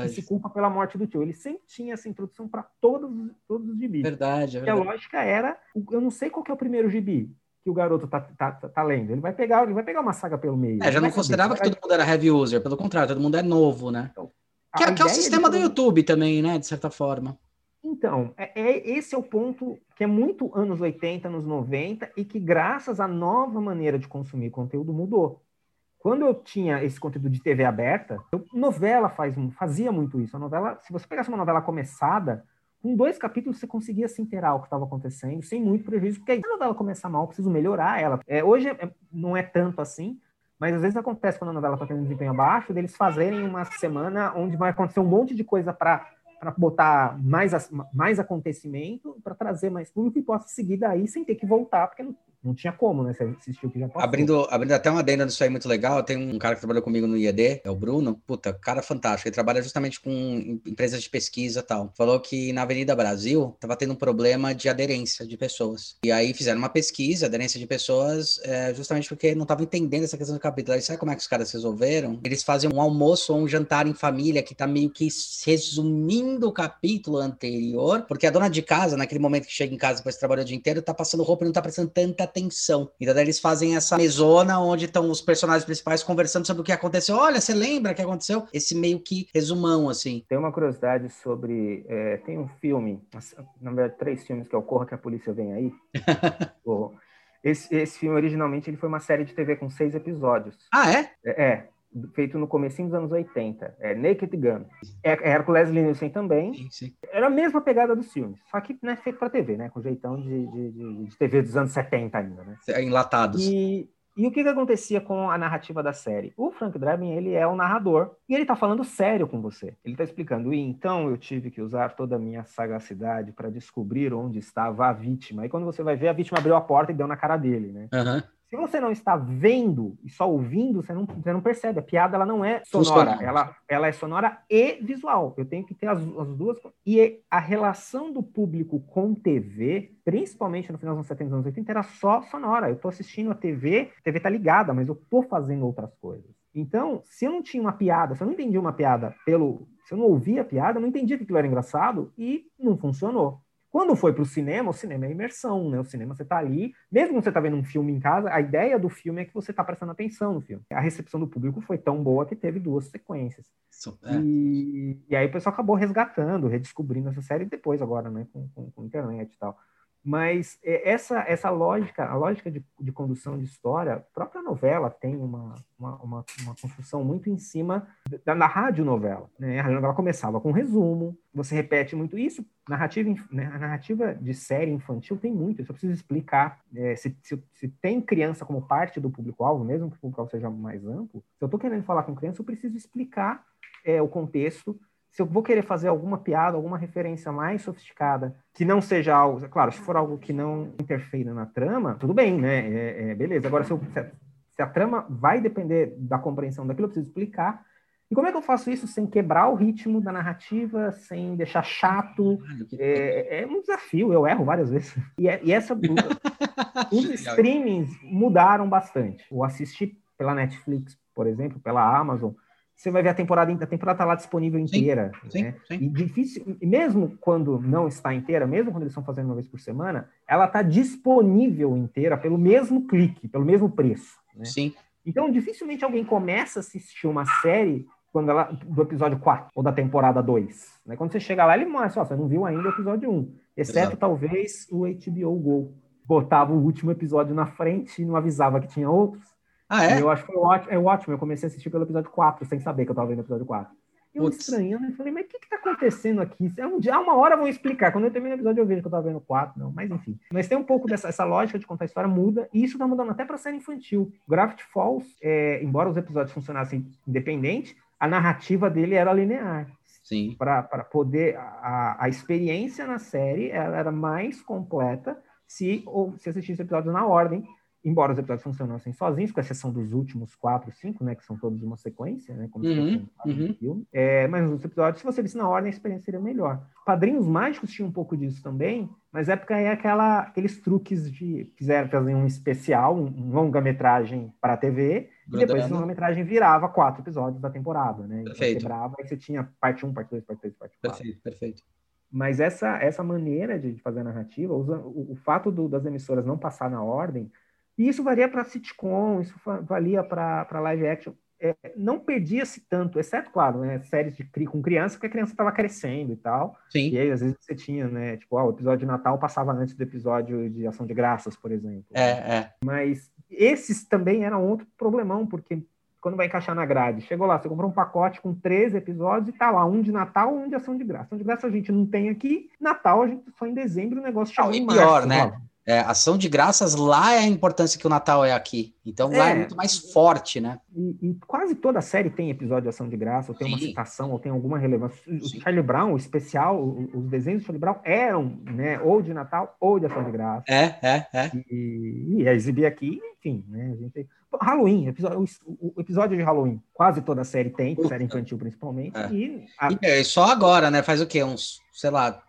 é se culpa pela morte do tio. Ele sempre tinha essa introdução para todos, todos os gibis.
Verdade,
é
verdade.
E a lógica era, eu não sei qual é o primeiro gibi que o garoto tá, tá, tá, tá, lendo. Ele vai pegar, ele vai pegar uma saga pelo meio.
É, já não considerava que todo mundo era heavy user, pelo contrário, todo mundo é novo, né? Então, que, é, que é o sistema do YouTube também, né, de certa forma.
Então, é, é, esse é o ponto que é muito anos 80, anos 90, e que graças à nova maneira de consumir conteúdo mudou. Quando eu tinha esse conteúdo de TV aberta, eu, novela faz, fazia muito isso. A novela, se você pegasse uma novela começada, com dois capítulos você conseguia se inteirar o que estava acontecendo, sem muito prejuízo, porque aí, se a novela começar mal, eu preciso melhorar ela. É, hoje é, não é tanto assim, mas às vezes acontece quando a novela está tendo desempenho abaixo, deles fazerem uma semana onde vai acontecer um monte de coisa para para botar mais, mais acontecimento, para trazer mais público e possa seguir daí sem ter que voltar, porque não, Não tinha como, né? Você assistiu que já passou.
Abrindo, abrindo até uma adenda disso aí muito legal, tem um cara que trabalhou comigo no IED, é o Bruno. Puta, cara fantástico. Ele trabalha justamente com empresas de pesquisa e tal. Falou que na Avenida Brasil tava tendo um problema de aderência de pessoas. E aí fizeram uma pesquisa, aderência de pessoas, é, justamente porque não estavam entendendo essa questão do capítulo. Aí sabe como é que os caras resolveram? Eles fazem um almoço ou um jantar em família que tá meio que resumindo o capítulo anterior, porque a dona de casa, naquele momento que chega em casa depois que trabalhou o dia inteiro, tá passando roupa e não tá prestando tanta atenção. Então daí eles fazem essa mesona onde estão os personagens principais conversando sobre o que aconteceu. Olha, você lembra o que aconteceu? Esse meio que resumão, assim.
Tem uma curiosidade sobre. É, tem um filme, na verdade, três filmes que é o Corra que a Polícia Vem Aí. esse, esse filme, originalmente, ele foi uma série de TV com seis episódios.
Ah, é?
É. é feito no começo dos anos 80. É Naked Gun. É, é Hercules Nielsen também. Sim, sim. Era a mesma pegada dos filmes, só que né, feito para TV, né? Com jeitão de, de, de, TV dos anos 70 ainda, né?
Enlatados.
E, e o que, que acontecia com a narrativa da série? O Frank Drebin, ele é o narrador e ele tá falando sério com você. Ele tá explicando, e então eu tive que usar toda a minha sagacidade para descobrir onde estava a vítima. E quando você vai ver, a vítima abriu a porta e deu na cara dele, né? Uhum. Se você não está vendo e só ouvindo, você não, você não percebe. A piada ela não é sonora, ela, ela é sonora e visual. Eu tenho que ter as, as, duas. E a relação do público com TV, principalmente no final dos anos 70 e anos 80, era só sonora. Eu estou assistindo a TV, a TV está ligada, mas eu estou fazendo outras coisas. Então, se eu não tinha uma piada, se eu não entendia uma piada pelo. Se eu não ouvia a piada, eu não entendia que aquilo era engraçado e não funcionou. Quando foi para o cinema, o cinema é imersão, né? O cinema você está ali, mesmo que você está vendo um filme em casa, a ideia do filme é que você está prestando atenção no filme. A recepção do público foi tão boa que teve duas sequências. E, e, aí o pessoal acabou resgatando, redescobrindo essa série depois agora, né? Com, com, com internet e tal. Mas é, essa, essa lógica, a lógica de, de condução de história, a própria novela tem uma, uma, uma, uma construção muito em cima da, da radionovela. Né? A novela começava com um resumo, você repete muito isso. Narrativa, né? A narrativa de série infantil tem muito, eu preciso explicar. É, se, se, se, tem criança como parte do público-alvo, mesmo que o público-alvo seja mais amplo, se eu estou querendo falar com criança, eu preciso explicar é, o contexto se eu vou querer fazer alguma piada, alguma referência mais sofisticada, que não seja algo, claro, se for algo que não interfira na trama, tudo bem, né? É, é, beleza. Agora, se, eu, se, a, trama vai depender da compreensão daquilo, eu preciso explicar. E como é que eu faço isso sem quebrar o ritmo da narrativa, sem deixar chato? É, é um desafio, eu erro várias vezes. E, é, e essa, os streamings mudaram bastante. O assistir pela Netflix, por exemplo, pela Amazon, você vai ver a temporada, a temporada está lá disponível inteira. Sim, né? sim, sim. E difícil, e mesmo quando não está inteira, mesmo quando eles estão fazendo uma vez por semana, ela está disponível inteira pelo mesmo clique, pelo mesmo preço. Né?
Sim.
Então, dificilmente alguém começa a assistir uma série quando ela, do episódio 4 ou da temporada 2. Né? Quando você chega lá, ele mostra, ó, você não viu ainda o episódio 1, exceto Exato. talvez o HBO Go. Botava o último episódio na frente e não avisava que tinha outros.
Ah, é?
eu acho que foi ótimo, é ótimo. Eu comecei a assistir pelo episódio 4, sem saber que eu tava vendo o episódio 4. Eu Putz. estranhando, eu falei, mas o que que tá acontecendo aqui? É um dia, uma hora vão explicar. Quando eu termino o episódio, eu vejo que eu tava vendo 4, não, mas enfim. Mas tem um pouco dessa essa lógica de contar a história muda, e isso tá mudando até pra série infantil. Gravity Falls, é, embora os episódios funcionassem independente, a narrativa dele era linear.
Sim.
Para poder. A, a experiência na série ela era mais completa se, ou, se assistisse episódios na ordem embora os episódios funcionassem sozinhos, com exceção dos últimos quatro, cinco, né, que são todos uma sequência, né, como uhum, se fosse um uhum. filme. É, mas nos episódios, se você visse na ordem, a experiência seria melhor. Padrinhos Mágicos tinha um pouco disso também, mas época é aquela, aqueles truques de fizeram fazer um especial, um, um longa-metragem para a TV, e depois esse longa-metragem virava quatro episódios da temporada, né?
Perfeito.
Então, quebrava, aí você tinha parte 1, parte 2, parte 3, parte 4.
Perfeito, perfeito.
Mas essa, essa maneira de fazer a narrativa, o, o fato do, das emissoras não passar na ordem, e isso varia para sitcom, isso valia para live action. É, não perdia-se tanto, exceto, claro, né, séries de, com criança, porque a criança estava crescendo e tal.
Sim.
E aí, às vezes, você tinha, né? Tipo, o episódio de Natal passava antes do episódio de Ação de Graças, por exemplo.
É, é.
Mas esses também eram outro problemão, porque quando vai encaixar na grade, chegou lá, você comprou um pacote com 13 episódios e tá lá, um de Natal, um de Ação de Graça. Ação de Graça a gente não tem aqui, Natal a gente só em dezembro o negócio chegou em
março. pior, né? É, ação de graças lá é a importância que o Natal é aqui. Então lá é, é muito mais forte, né?
E, e, quase toda série tem episódio de ação de graça, ou tem Sim. uma citação, ou tem alguma relevância. O Charlie Brown, o especial, os desenhos do Charlie Brown eram, né, ou de Natal ou de ação de graça.
É, é, é.
E, e exibir aqui, enfim, né? A gente Halloween, episódio, o, o, episódio de Halloween, quase toda a série tem, série infantil principalmente. É. E,
a... e é, só agora, né? Faz o quê? Uns, sei lá,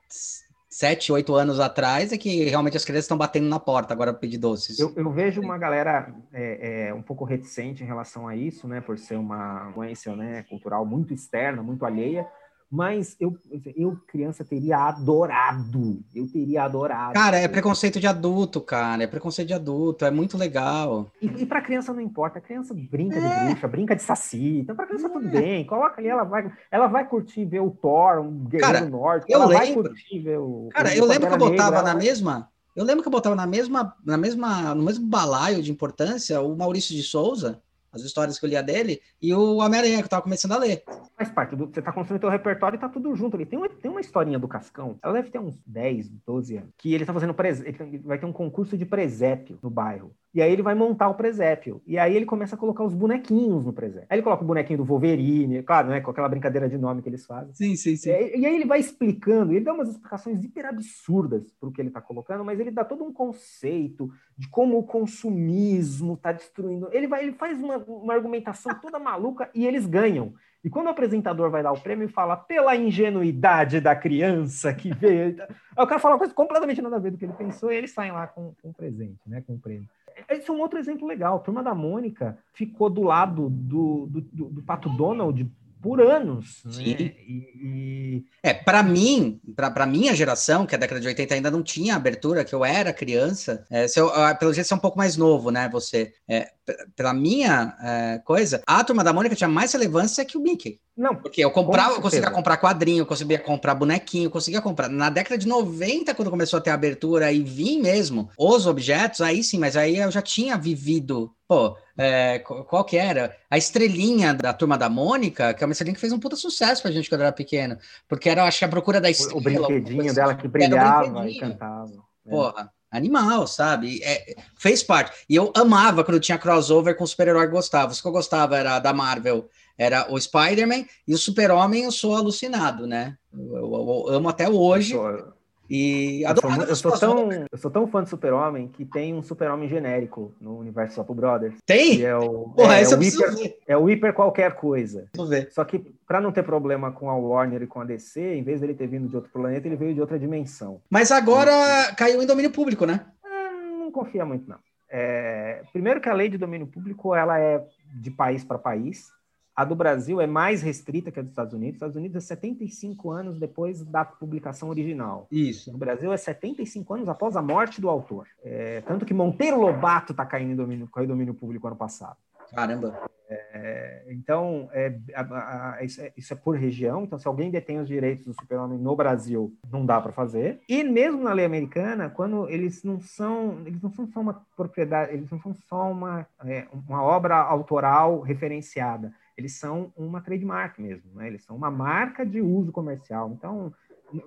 sete, oito anos atrás é que realmente as crianças estão batendo na porta agora para pedir doces.
Eu, eu, vejo uma galera é, é, um pouco reticente em relação a isso, né? Por ser uma influência né, cultural muito externa, muito alheia. Mas eu, eu, criança, teria adorado. Eu teria adorado.
Cara, é preconceito de adulto, cara. É preconceito de adulto. É muito legal.
E, e pra criança não importa. A criança brinca é. de bruxa, brinca de saci. Então, pra criança é. tudo bem. Coloca ali, ela vai, ela vai curtir ver o Thor, um guerreiro cara, norte.
Eu
ela
lembro. vai curtir ver o. Cara, o eu lembro que eu botava negra, na mesma. Eu lembro que eu botava na mesma, na mesma, no mesmo balaio de importância o Maurício de Souza as histórias que eu lia dele, e o Homem-Aranha, que eu tava começando a ler.
Faz parte, do, você tá construindo teu repertório e tá tudo junto ali. Tem uma, tem uma historinha do Cascão, ela deve ter uns 10, 12 anos, que ele tá fazendo, ele vai ter um concurso de presépio no bairro. E aí ele vai montar o presépio. E aí ele começa a colocar os bonequinhos no presépio. Aí ele coloca o bonequinho do Wolverine, claro, né? Com aquela brincadeira de nome que eles fazem.
Sim, sim, sim.
E, e aí ele vai explicando, ele dá umas explicações hiper absurdas pro que ele tá colocando, mas ele dá todo um conceito de como o consumismo tá destruindo. Ele vai, ele faz uma, uma argumentação toda maluca e eles ganham. E quando o apresentador vai dar o prêmio e fala pela ingenuidade da criança que veio. Aí o cara fala uma coisa completamente nada a ver do que ele pensou e eles saem lá com, com um presente, né? Com um prêmio. Esse é um outro exemplo legal. A Turma da Mônica ficou do lado do, do, do, do Pato Donald por anos. Né? Sim. Né? E,
e... É, para mim, para minha geração, que é a década de 80 ainda não tinha abertura, que eu era criança, é, se eu, ah, pelo jeito você é um pouco mais novo, né? Você. É, pela minha é, coisa, a Turma da Mônica tinha mais relevância que o Mickey.
Não.
Porque eu comprava, eu conseguia comprar quadrinho, eu conseguia comprar bonequinho, eu conseguia comprar. Na década de 90, quando começou a ter abertura e vim mesmo os objetos, aí sim, mas aí eu já tinha vivido. Pô, é, qual que era? A estrelinha da turma da Mônica, que é uma estrelinha que fez um puta sucesso pra gente quando era pequeno. Porque era, acho que a procura da estrela.
O brinquedinho dela que brilhava e cantava.
É. Porra animal, sabe? É, fez parte. E eu amava quando tinha crossover com super-herói que gostava. Os que eu gostava era da Marvel, era o Spider-Man, e o Super-Homem eu sou alucinado, né? Eu, eu, eu amo até hoje. Eu sou, e
eu sou, eu, sou tão, eu sou tão fã de Super-Homem que tem um Super-Homem genérico no universo Sopo Brothers.
Tem?
É o, Porra, é, é, o hiper, é o hiper qualquer coisa.
ver.
Só que, para não ter problema com a Warner e com a DC, em vez dele ter vindo de outro planeta, ele veio de outra dimensão.
Mas agora caiu em domínio público, né?
É, não confia muito, não. É, primeiro que a lei de domínio público ela é de país para país. A do Brasil é mais restrita que a dos Estados Unidos. Os Estados Unidos é 75 anos depois da publicação original.
Isso.
No Brasil é 75 anos após a morte do autor. É, tanto que Monteiro Lobato está caindo em domínio, caiu em domínio público ano passado.
Caramba.
É, então, é, a, a, isso, é, isso, é, por região. Então, se alguém detém os direitos do super-homem no Brasil, não dá para fazer. E mesmo na lei americana, quando eles não são, eles não são só uma propriedade, eles não são só uma, é, uma obra autoral referenciada eles são uma trademark mesmo, né? Eles são uma marca de uso comercial. Então,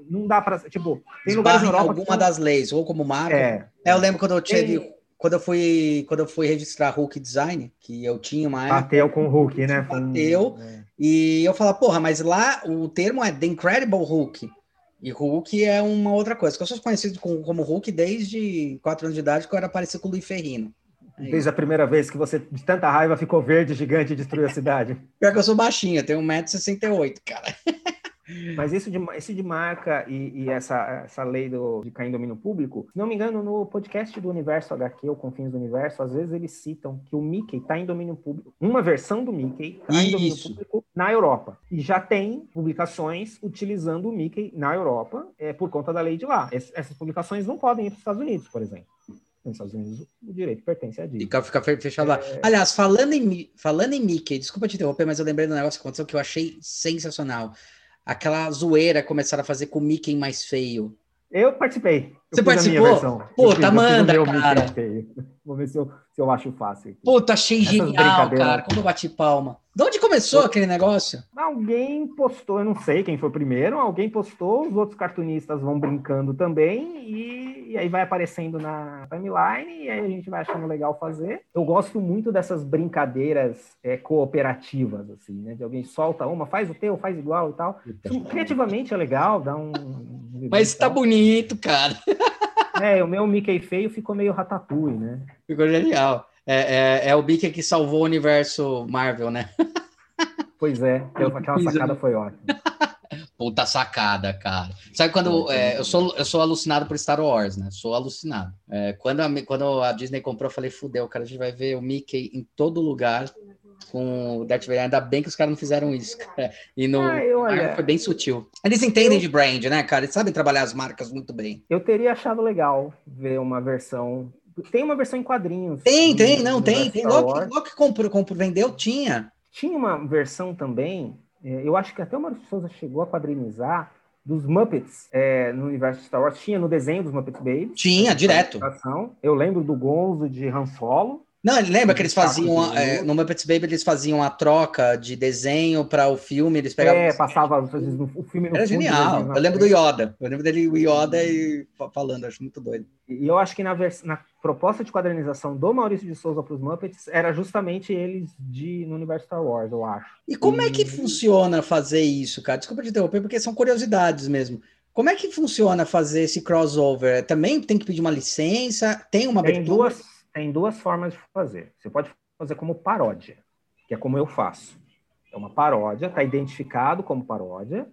não dá para tipo
tem lugares na Europa alguma são... das leis ou como marca. É, é eu lembro quando eu tive tem... quando eu fui quando eu fui registrar Hulk Design, que eu tinha uma
bateu com o Hulk, né?
Bateu. É. E eu falava, porra, mas lá o termo é The Incredible Hulk. E Hulk é uma outra coisa. Que eu sou conhecido como, como Hulk desde 4 anos de idade, que eu era parecido com o Luiz Ferrino.
Desde a primeira vez que você, de tanta raiva, ficou verde, gigante e destruiu a cidade.
Pior que eu sou baixinho, tenho 1,68m, cara.
Mas isso de, esse de marca e, e, essa, essa lei do, de cair em domínio público, se não me engano, no podcast do Universo HQ, ou Confins do Universo, às vezes eles citam que o Mickey está em domínio público, uma versão do Mickey está em domínio público na Europa. E já tem publicações utilizando o Mickey na Europa é, por conta da lei de lá. Es, essas publicações não podem ir para os Estados Unidos, por exemplo nos Estados Unidos o direito pertence a Disney.
Fica, fica fechado lá. É... Aliás, falando em, falando em Mickey, desculpa te interromper, mas eu lembrei do negócio que aconteceu que eu achei sensacional. Aquela zoeira começaram a fazer com o Mickey mais feio.
Eu participei.
Eu Você participou? Puta, manda, cara.
Vou ver se eu, se eu acho fácil.
Puta, achei Essas genial, cara. Como eu bati palma. De onde começou eu... aquele negócio?
Alguém postou, eu não sei quem foi primeiro, alguém postou, os outros cartunistas vão brincando também, e, e aí vai aparecendo na timeline, e aí a gente vai achando legal fazer. Eu gosto muito dessas brincadeiras é, cooperativas, assim, né? De alguém solta uma, faz o teu, faz igual e tal. criativamente é legal, dá um.
Mas tá bonito, cara.
É, o meu Mickey feio ficou meio ratatouille, né?
Ficou genial. É, é, é o Mickey que salvou o universo Marvel, né?
Pois é, aquela sacada foi ótima.
Puta sacada, cara. Sabe quando é, eu, sou, eu sou alucinado por Star Wars, né? Sou alucinado. É, quando, a, quando a Disney comprou, eu falei, fudeu, cara, a gente vai ver o Mickey em todo lugar com o Darth Vader. Ainda bem que os caras não fizeram isso. Cara. E no ah, foi bem sutil. Eles entendem eu... de brand, né, cara? Eles sabem trabalhar as marcas muito bem.
Eu teria achado legal ver uma versão. Tem uma versão em quadrinhos.
Tem, tem, não, tem. tem. Logo, logo que comprou, comprou, vendeu, tinha.
Tinha uma versão também, é, eu acho que até o Maurício Souza chegou a quadrinizar, dos Muppets é, no universo de Star Wars. Tinha no desenho dos Muppets Babies.
Tinha, direto.
Eu lembro do Gonzo de Han Solo.
Não, lembra que eles faziam, é, no Muppets Baby, eles faziam a troca de desenho para o filme, eles pegavam...
É, passava o filme no
Era genial, eu lembro do Yoda, eu lembro dele, o Yoda e falando, acho muito doido.
E eu acho que na, vers... na proposta de quadrinização do Maurício de Souza para os Muppets, era justamente eles de, no universo Star Wars, eu acho.
E como é que funciona fazer isso, cara? Desculpa te interromper, porque são curiosidades mesmo. Como é que funciona fazer esse crossover? Também tem que pedir uma licença? Tem uma
tem duas tem duas formas de fazer. Você pode fazer como paródia, que é como eu faço. É uma paródia, está identificado como paródia.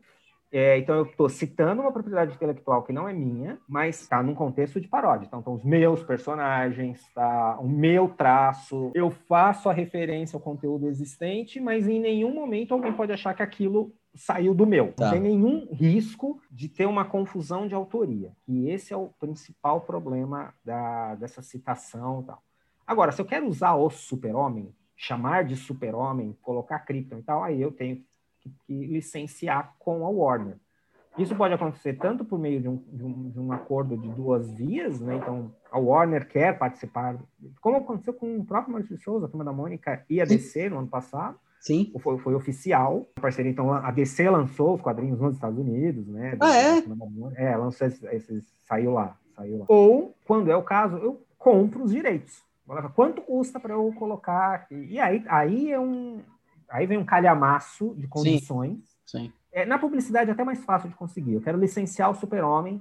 É, então, eu estou citando uma propriedade intelectual que não é minha, mas está num contexto de paródia. Então, estão os meus personagens, tá o meu traço. Eu faço a referência ao conteúdo existente, mas em nenhum momento alguém pode achar que aquilo saiu do meu. Tá. Não tem nenhum risco de ter uma confusão de autoria. E esse é o principal problema da, dessa citação. Tal. Agora, se eu quero usar o super-homem, chamar de super-homem, colocar Krypton e tal, aí eu tenho que, que, licenciar com a Warner. Isso pode acontecer tanto por meio de um, de um, de um acordo de duas vias, né? Então, a Warner quer participar, como aconteceu com o próprio Maurício de Souza, a turma da Mônica e a DC no ano passado,
Sim.
Foi, foi oficial. A parceria, então, a DC lançou os quadrinhos nos Estados Unidos, né?
Ah, é?
É, lançou esses, esses, saiu lá, saiu lá. Ou, quando é o caso, eu compro os direitos. Quanto custa para eu colocar? E aí, aí é um, aí vem um calhamaço de condições.
Sim. Sim.
É, na publicidade é até mais fácil de conseguir. Eu quero licenciar o Super-Homem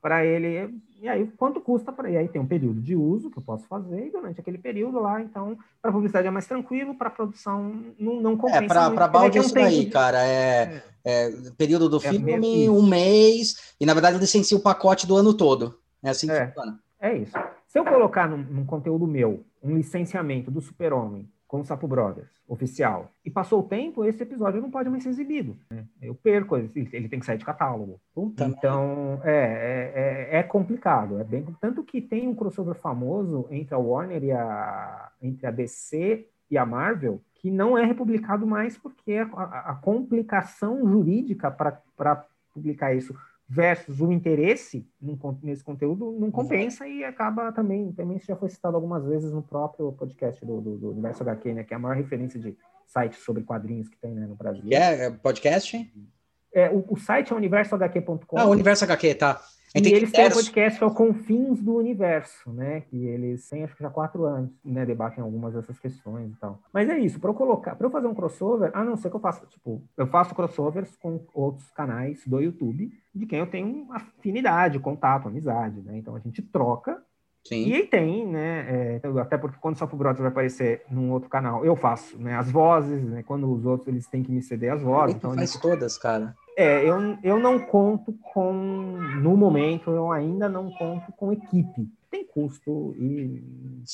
para ele. E aí, quanto custa para. E aí tem um período de uso que eu posso fazer, e durante aquele período lá, então, para publicidade é mais tranquilo, para produção não, não é, compensa.
É, para balde é isso daí, cara. É, é, é, período do é filme, um mês, e na verdade licencia o pacote do ano todo. É assim que
é, funciona. É isso. Se eu colocar num, num conteúdo meu um licenciamento do Super-Homem com o Sapo Brothers, oficial, e passou o tempo, esse episódio não pode mais ser exibido. Né? Eu perco, ele, tem que sair de catálogo. Puta então, é, é, é, complicado. É bem, tanto que tem um crossover famoso entre a Warner e a, entre a DC e a Marvel, que não é republicado mais porque a, a, a complicação jurídica para publicar isso versus o interesse nesse conteúdo não compensa e acaba também, também isso já foi citado algumas vezes no próprio podcast do, do, do Universo HQ, né, que é a maior referência de site sobre quadrinhos que tem né, no Brasil.
É, é podcast?
É, o, o site é universohq.com.
Ah, Universo HQ, tá.
E eles têm um podcast que é o Confins do Universo, né? Que eles têm, acho que já quatro anos, né? Debatem algumas dessas questões e tal. Mas é isso, para eu colocar, para eu fazer um crossover, a não ser que eu faça, tipo, eu faço crossovers com outros canais do YouTube, de quem eu tenho afinidade, contato, amizade, né? Então a gente troca Sim. E aí tem, né? É, até porque quando o Sapo Brothers vai aparecer num outro canal, eu faço né, as vozes, né? Quando os outros eles têm que me ceder as vozes.
Então faz todas, cara.
É, eu, eu não conto com, no momento, eu ainda não conto com equipe. Tem custo e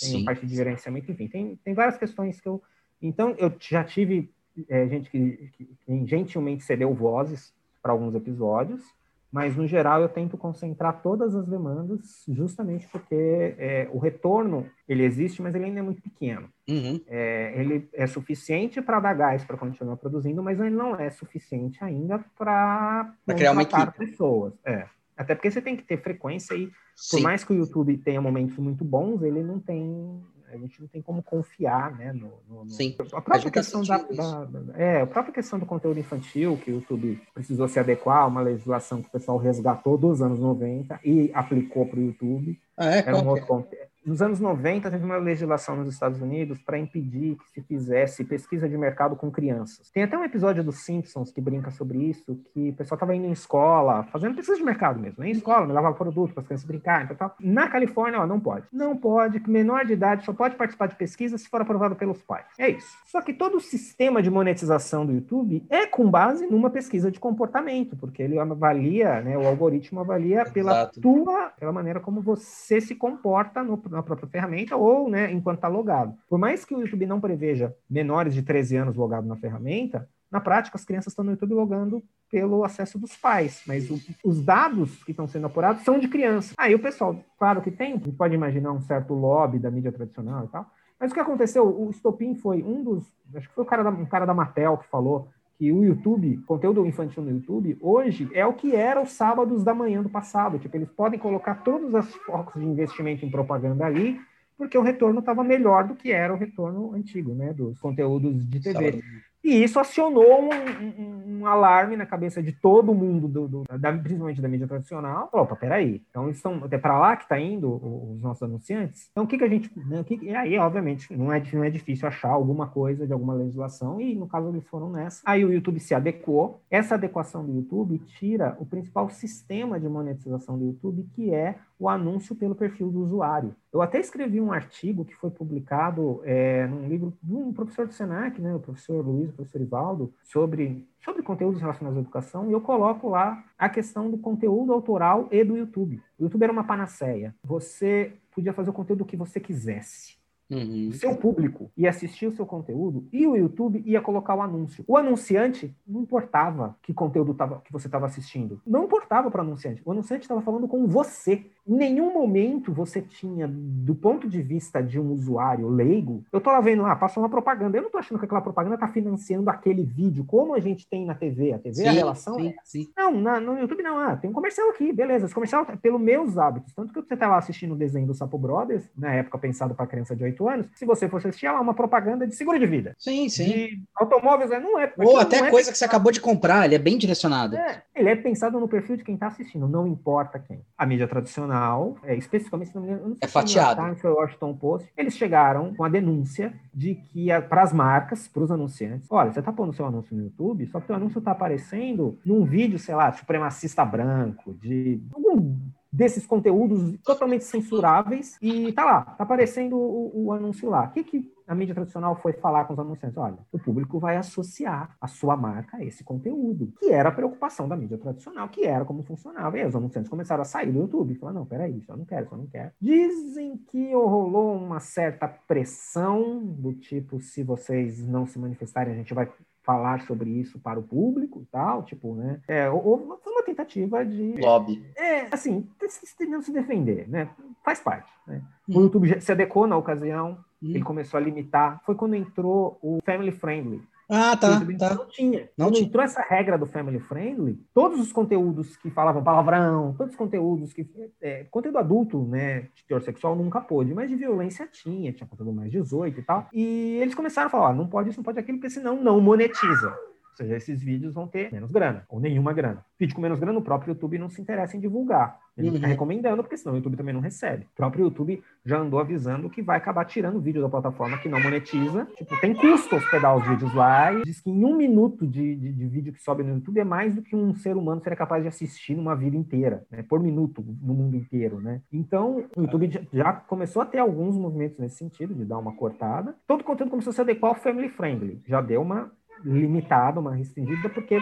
tem parte de gerenciamento, enfim, tem, tem várias questões que eu. Então, eu já tive é, gente que, que, que gentilmente cedeu vozes para alguns episódios, mas no geral eu tento concentrar todas as demandas justamente porque é, o retorno ele existe, mas ele ainda é muito pequeno.
Uhum.
É, ele é suficiente para dar gás para continuar produzindo, mas ele não é suficiente ainda para
criar uma equipe.
pessoas. É. Até porque você tem que ter frequência e, Sim. por mais que o YouTube tenha momentos muito bons, ele não tem a gente não tem como confiar, né? No, no.
Sim.
A própria questão da, da, da, é, a própria questão do conteúdo infantil, que o YouTube precisou se adequar a uma legislação que o pessoal resgatou dos anos 90 e aplicou para o YouTube.
Ah, é? Era um
outro, nos anos 90, teve uma legislação nos Estados Unidos para impedir que se fizesse pesquisa de mercado com crianças. Tem até um episódio dos Simpsons que brinca sobre isso, que o pessoal estava indo em escola, fazendo pesquisa de mercado mesmo, em escola, me lavava produto para as crianças brincarem e tal. Na Califórnia, ó, não pode. Não pode, menor de idade só pode participar de pesquisa se for aprovado pelos pais. É isso. Só que todo o sistema de monetização do YouTube é com base numa pesquisa de comportamento, porque ele avalia, né, o algoritmo avalia pela Exato. tua, pela maneira como você se comporta no na própria ferramenta ou né, enquanto está logado. Por mais que o YouTube não preveja menores de 13 anos logados na ferramenta, na prática as crianças estão no YouTube logando pelo acesso dos pais, mas o, os dados que estão sendo apurados são de criança. Aí o pessoal, claro que tem, pode imaginar um certo lobby da mídia tradicional e tal, mas o que aconteceu? O Stopin foi um dos, acho que foi o cara da, um cara da Mattel que falou que o YouTube, conteúdo infantil no YouTube, hoje é o que era os sábados da manhã do passado. Tipo, eles podem colocar todos os focos de investimento em propaganda ali, porque o retorno estava melhor do que era o retorno antigo, né, dos conteúdos de TV. Sábado. E isso acionou um, um, um, alarme na cabeça de todo mundo, do, do da, principalmente da mídia tradicional. Falou, opa, peraí, então estão até para lá que está indo os nossos anunciantes. Então o que, que a gente. Né, que, e aí, obviamente, não é, não é difícil achar alguma coisa de alguma legislação, e no caso eles foram nessa. Aí o YouTube se adequou. Essa adequação do YouTube tira o principal sistema de monetização do YouTube, que é o anúncio pelo perfil do usuário. Eu até escrevi um artigo que foi publicado é, num livro de um professor do Senac, né, o professor Luiz, o professor Ivaldo, sobre, sobre conteúdos relacionados à educação, e eu coloco lá a questão do conteúdo autoral e do YouTube. O YouTube era uma panaceia. Você podia fazer o conteúdo que você quisesse. Uhum. Seu público ia assistir o seu conteúdo e o YouTube ia colocar o anúncio. O anunciante não importava que conteúdo tava, que você estava assistindo. Não importava para o anunciante. O anunciante estava falando com você. Em nenhum momento você tinha, do ponto de vista de um usuário leigo, eu tô lá vendo, ah, passou uma propaganda. Eu não tô achando que aquela propaganda tá financiando aquele vídeo, como a gente tem na TV. A TV, sim, a relação sim, é... sim. Não, na, no YouTube não. Ah, tem um comercial aqui, beleza. Esse comercial é pelo meus hábitos. Tanto que você tá lá assistindo o desenho do Sapo Brothers, na época pensado para criança de 8 anos, se você fosse assistir, é lá uma propaganda de seguro de vida.
Sim, sim. De
automóveis, né? não é.
Ou até é coisa é que você acabou de comprar, ele é bem direcionado.
É, ele é pensado no perfil de quem tá assistindo, não importa quem. A mídia tradicional é, especificamente, não, não sei
é fatiado.
Times foi o Washington Post, eles chegaram com a denúncia de que para as marcas, para os anunciantes, olha, você está pondo seu anúncio no YouTube, só que o anúncio está aparecendo num vídeo, sei lá, supremacista branco, de algum desses conteúdos totalmente censuráveis e tá lá, tá aparecendo o, o anúncio lá. O que, que a mídia tradicional foi falar com os anunciantes, olha, o público vai associar a sua marca a esse conteúdo, que era a preocupação da mídia tradicional, que era como funcionava. E aí os anunciantes começaram a sair do YouTube falaram, não, peraí, só não quero, só não quero. Dizem que rolou uma certa pressão do tipo, se vocês não se manifestarem, a gente vai falar sobre isso para o público e tal, tipo, né? É, houve uma, uma tentativa de...
Lobby.
É, assim, tentando se defender, né? Faz parte, né? O hum. YouTube se adequou na ocasião, Hum. Ele começou a limitar. Foi quando entrou o Family Friendly.
Ah, tá. tá.
Não tinha. Não quando tinha. entrou essa regra do Family Friendly, todos os conteúdos que falavam palavrão, todos os conteúdos que. É, conteúdo adulto, né? De teor sexual nunca pôde, mas de violência tinha, tinha conteúdo mais 18 e tal. E eles começaram a falar: não pode isso, não pode aquilo, porque senão não monetiza. Ou seja, esses vídeos vão ter menos grana, ou nenhuma grana. Vídeo com menos grana, o próprio YouTube não se interessa em divulgar. Ele uhum. fica recomendando, porque senão o YouTube também não recebe. O próprio YouTube já andou avisando que vai acabar tirando vídeo da plataforma que não monetiza. Tipo, tem custo hospedar os vídeos lá e diz que em um minuto de, de, de vídeo que sobe no YouTube é mais do que um ser humano seria capaz de assistir numa vida inteira, né? Por minuto, no mundo inteiro, né? Então, o YouTube já começou a ter alguns movimentos nesse sentido, de dar uma cortada. Todo o conteúdo começou a se adequar ao family friendly. Já deu uma limitada, uma restringida, porque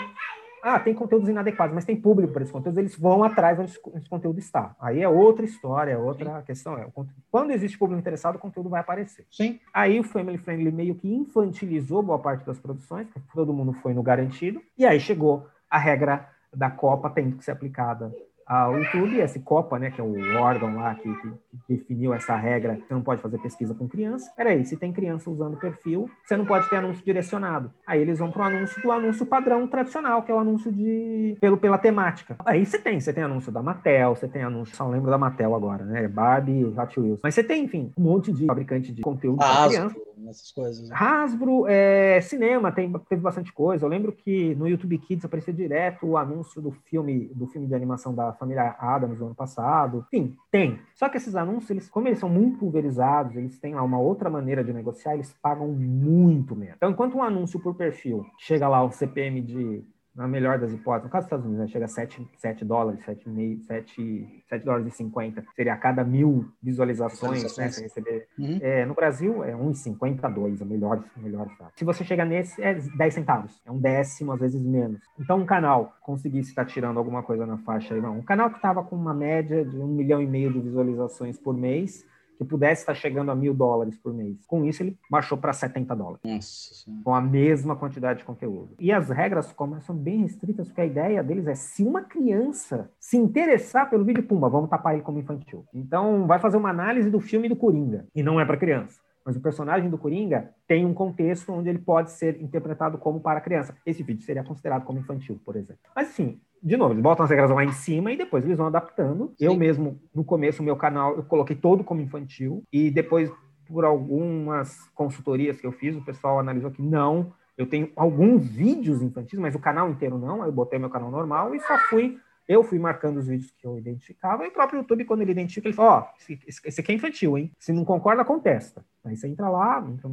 ah, tem conteúdos inadequados, mas tem público para esses conteúdos, eles vão atrás onde esse conteúdo está. Aí é outra história, é outra Sim. questão. É, quando existe público interessado, o conteúdo vai aparecer.
Sim.
Aí o Family Friendly meio que infantilizou boa parte das produções, todo mundo foi no garantido, e aí chegou a regra da Copa tendo que ser aplicada ao YouTube, esse COPA, né, que é o órgão lá que, que, que, definiu essa regra, você não pode fazer pesquisa com criança. Peraí, se tem criança usando perfil, você não pode ter anúncio direcionado. Aí eles vão para o anúncio do anúncio padrão tradicional, que é o anúncio de pelo, pela temática. Aí você tem, você tem anúncio da Mattel, você tem anúncio, só lembro da Mattel agora, né, Barbie, Hot Wheels. Mas você tem, enfim, um monte de fabricante de conteúdo para criança
essas coisas. Né?
Hasbro, é, cinema, tem, teve bastante coisa. Eu lembro que no YouTube Kids aparecia direto o anúncio do filme, do filme de animação da família Adams no ano passado. Enfim, tem. Só que esses anúncios, eles, como eles são muito pulverizados, eles têm lá uma outra maneira de negociar, eles pagam muito menos. Então, enquanto um anúncio por perfil chega lá o CPM de na melhor das hipóteses, no caso dos Estados Unidos, né, chega a 7, 7 dólares, 7, 7, 7 dólares e 50, seria a cada mil visualizações, visualizações. né, você receber. Uhum. É, no Brasil, é 1,52, o melhor, melhor estado. Se você chegar nesse, é 10 centavos, é um décimo, às vezes menos. Então, um canal conseguisse estar tirando alguma coisa na faixa aí, não. Um canal que estava com uma média de um milhão e meio de visualizações por mês, que pudesse estar chegando a mil dólares por mês. Com isso, ele baixou para 70 dólares. Nossa. Com a mesma quantidade de conteúdo. E as regras como são bem restritas, porque a ideia deles é se uma criança se interessar pelo vídeo, pumba, vamos tapar ele como infantil. Então, vai fazer uma análise do filme do Coringa, e não é para criança. Mas o personagem do Coringa tem um contexto onde ele pode ser interpretado como para criança. Esse vídeo seria considerado como infantil, por exemplo. Mas, assim, de novo, eles botam as regras lá em cima e depois eles vão adaptando. Sim. Eu mesmo, no começo, o meu canal, eu coloquei todo como infantil e depois, por algumas consultorias que eu fiz, o pessoal analisou que não, eu tenho alguns vídeos infantis, mas o canal inteiro não. Aí eu botei meu canal normal e só fui eu fui marcando os vídeos que eu identificava, e o próprio YouTube, quando ele identifica, ele fala: Ó, oh, esse, esse, aqui é infantil, hein? Se não concorda, contesta. Aí você entra lá, entra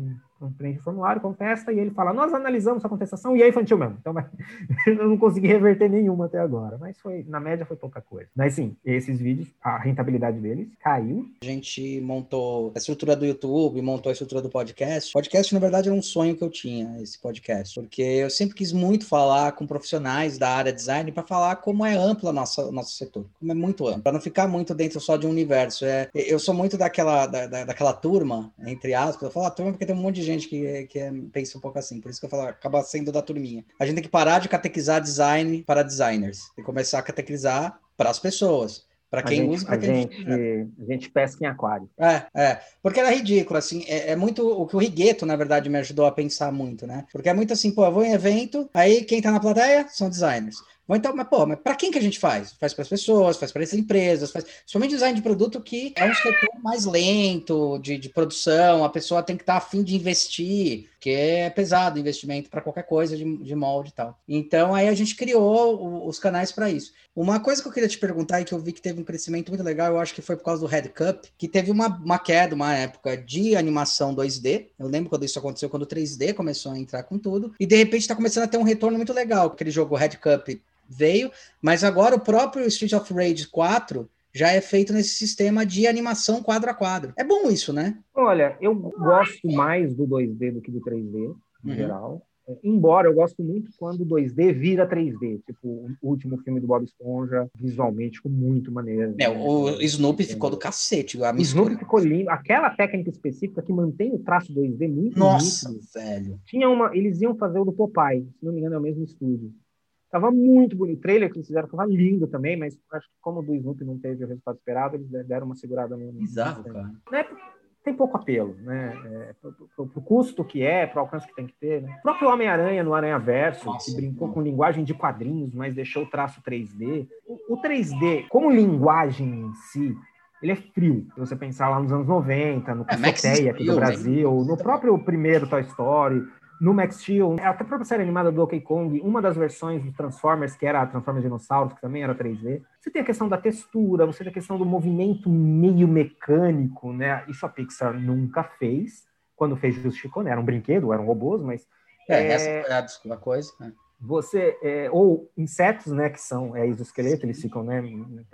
preenche o formulário, contesta, e ele fala: Nós analisamos a contestação e é infantil mesmo. Então, eu não consegui reverter nenhuma até agora, mas foi, na média, foi pouca coisa. Mas sim, esses vídeos, a rentabilidade deles caiu.
A gente montou a estrutura do YouTube, montou a estrutura do podcast. Podcast, na verdade, era um sonho que eu tinha, esse podcast, porque eu sempre quis muito falar com profissionais da área design para falar como é amplo o nosso, nosso setor, como é muito amplo, para não ficar muito dentro só de um universo. É, eu sou muito daquela, da, daquela turma, aspas, eu falo a ah, turma porque tem um monte de gente que, que é, pensa um pouco assim, por isso que eu falo, acaba sendo da turminha. A gente tem que parar de catequizar design para designers, e começar a catequizar para as pessoas. Para quem
gente,
usa,
a gente, a gente pesca em aquário.
É, é. Porque era ridículo, assim. É, é, muito o que o Rigueto, na verdade, me ajudou a pensar muito, né? Porque é muito assim, pô, eu vou em evento, aí quem tá na plateia são designers. Então, mas, pô, mas para quem que a gente faz? Faz para as pessoas, faz para as empresas, faz somente design de produto que é um setor mais lento de, de produção, a pessoa tem que estar tá afim de investir, que é pesado investimento para qualquer coisa de, de molde e tal. Então, aí a gente criou o, os canais para isso. Uma coisa que eu queria te perguntar e que eu vi que teve um crescimento muito legal, eu acho que foi por causa do Red Cup, que teve uma, uma queda, uma época de animação 2D. Eu lembro quando isso aconteceu, quando o 3D começou a entrar com tudo, e de repente está começando a ter um retorno muito legal. Aquele jogo Red Cup veio, mas agora o próprio Street of Rage 4 já é feito nesse sistema de animação quadro a quadro. É bom isso, né?
Olha, eu gosto mais do 2D do que do 3D, em uhum. geral. É, embora eu gosto muito quando o 2D vira 3D, tipo o último filme do Bob Esponja, visualmente ficou muito maneiro.
É, o Snoopy ficou do cacete.
A o Snoopy ficou lindo. Aquela técnica específica que mantém o traço 2D muito
Nossa, nítido. velho.
Tinha uma, eles iam fazer o do Popeye, se não me engano é o mesmo estúdio. Tava muito bonito. O trailer que eles fizeram tava lindo também, mas acho que como o do Snoopy não teve o resultado esperado, eles deram uma segurada no.
Bizarro, cara.
Né? Tem pouco apelo, né? É, pro, pro, pro, custo que é, pro alcance que tem que ter. Né? O próprio Homem-Aranha no Aranha Verso, Nossa, que brincou não. com linguagem de quadrinhos, mas deixou o traço 3D. O, o 3D, como linguagem em si, ele é frio. Se você pensar lá nos anos 90, no Pisoteia é, aqui do Brasil, no próprio primeiro Toy Story, no Max Steel, é, até a própria série animada do Donkey Kong, uma das versões do Transformers, que era a Transformers Dinossauros, que também era 3D, você tem a questão da textura, você tem a questão do movimento meio mecânico, né? Isso a Pixar nunca fez. Quando fez Justico, né? Era um brinquedo, eram robôs, mas...
É, é... essa foi a coisa, né?
você é, ou insetos, né, que são é, exoesqueleto, eles ficam, né,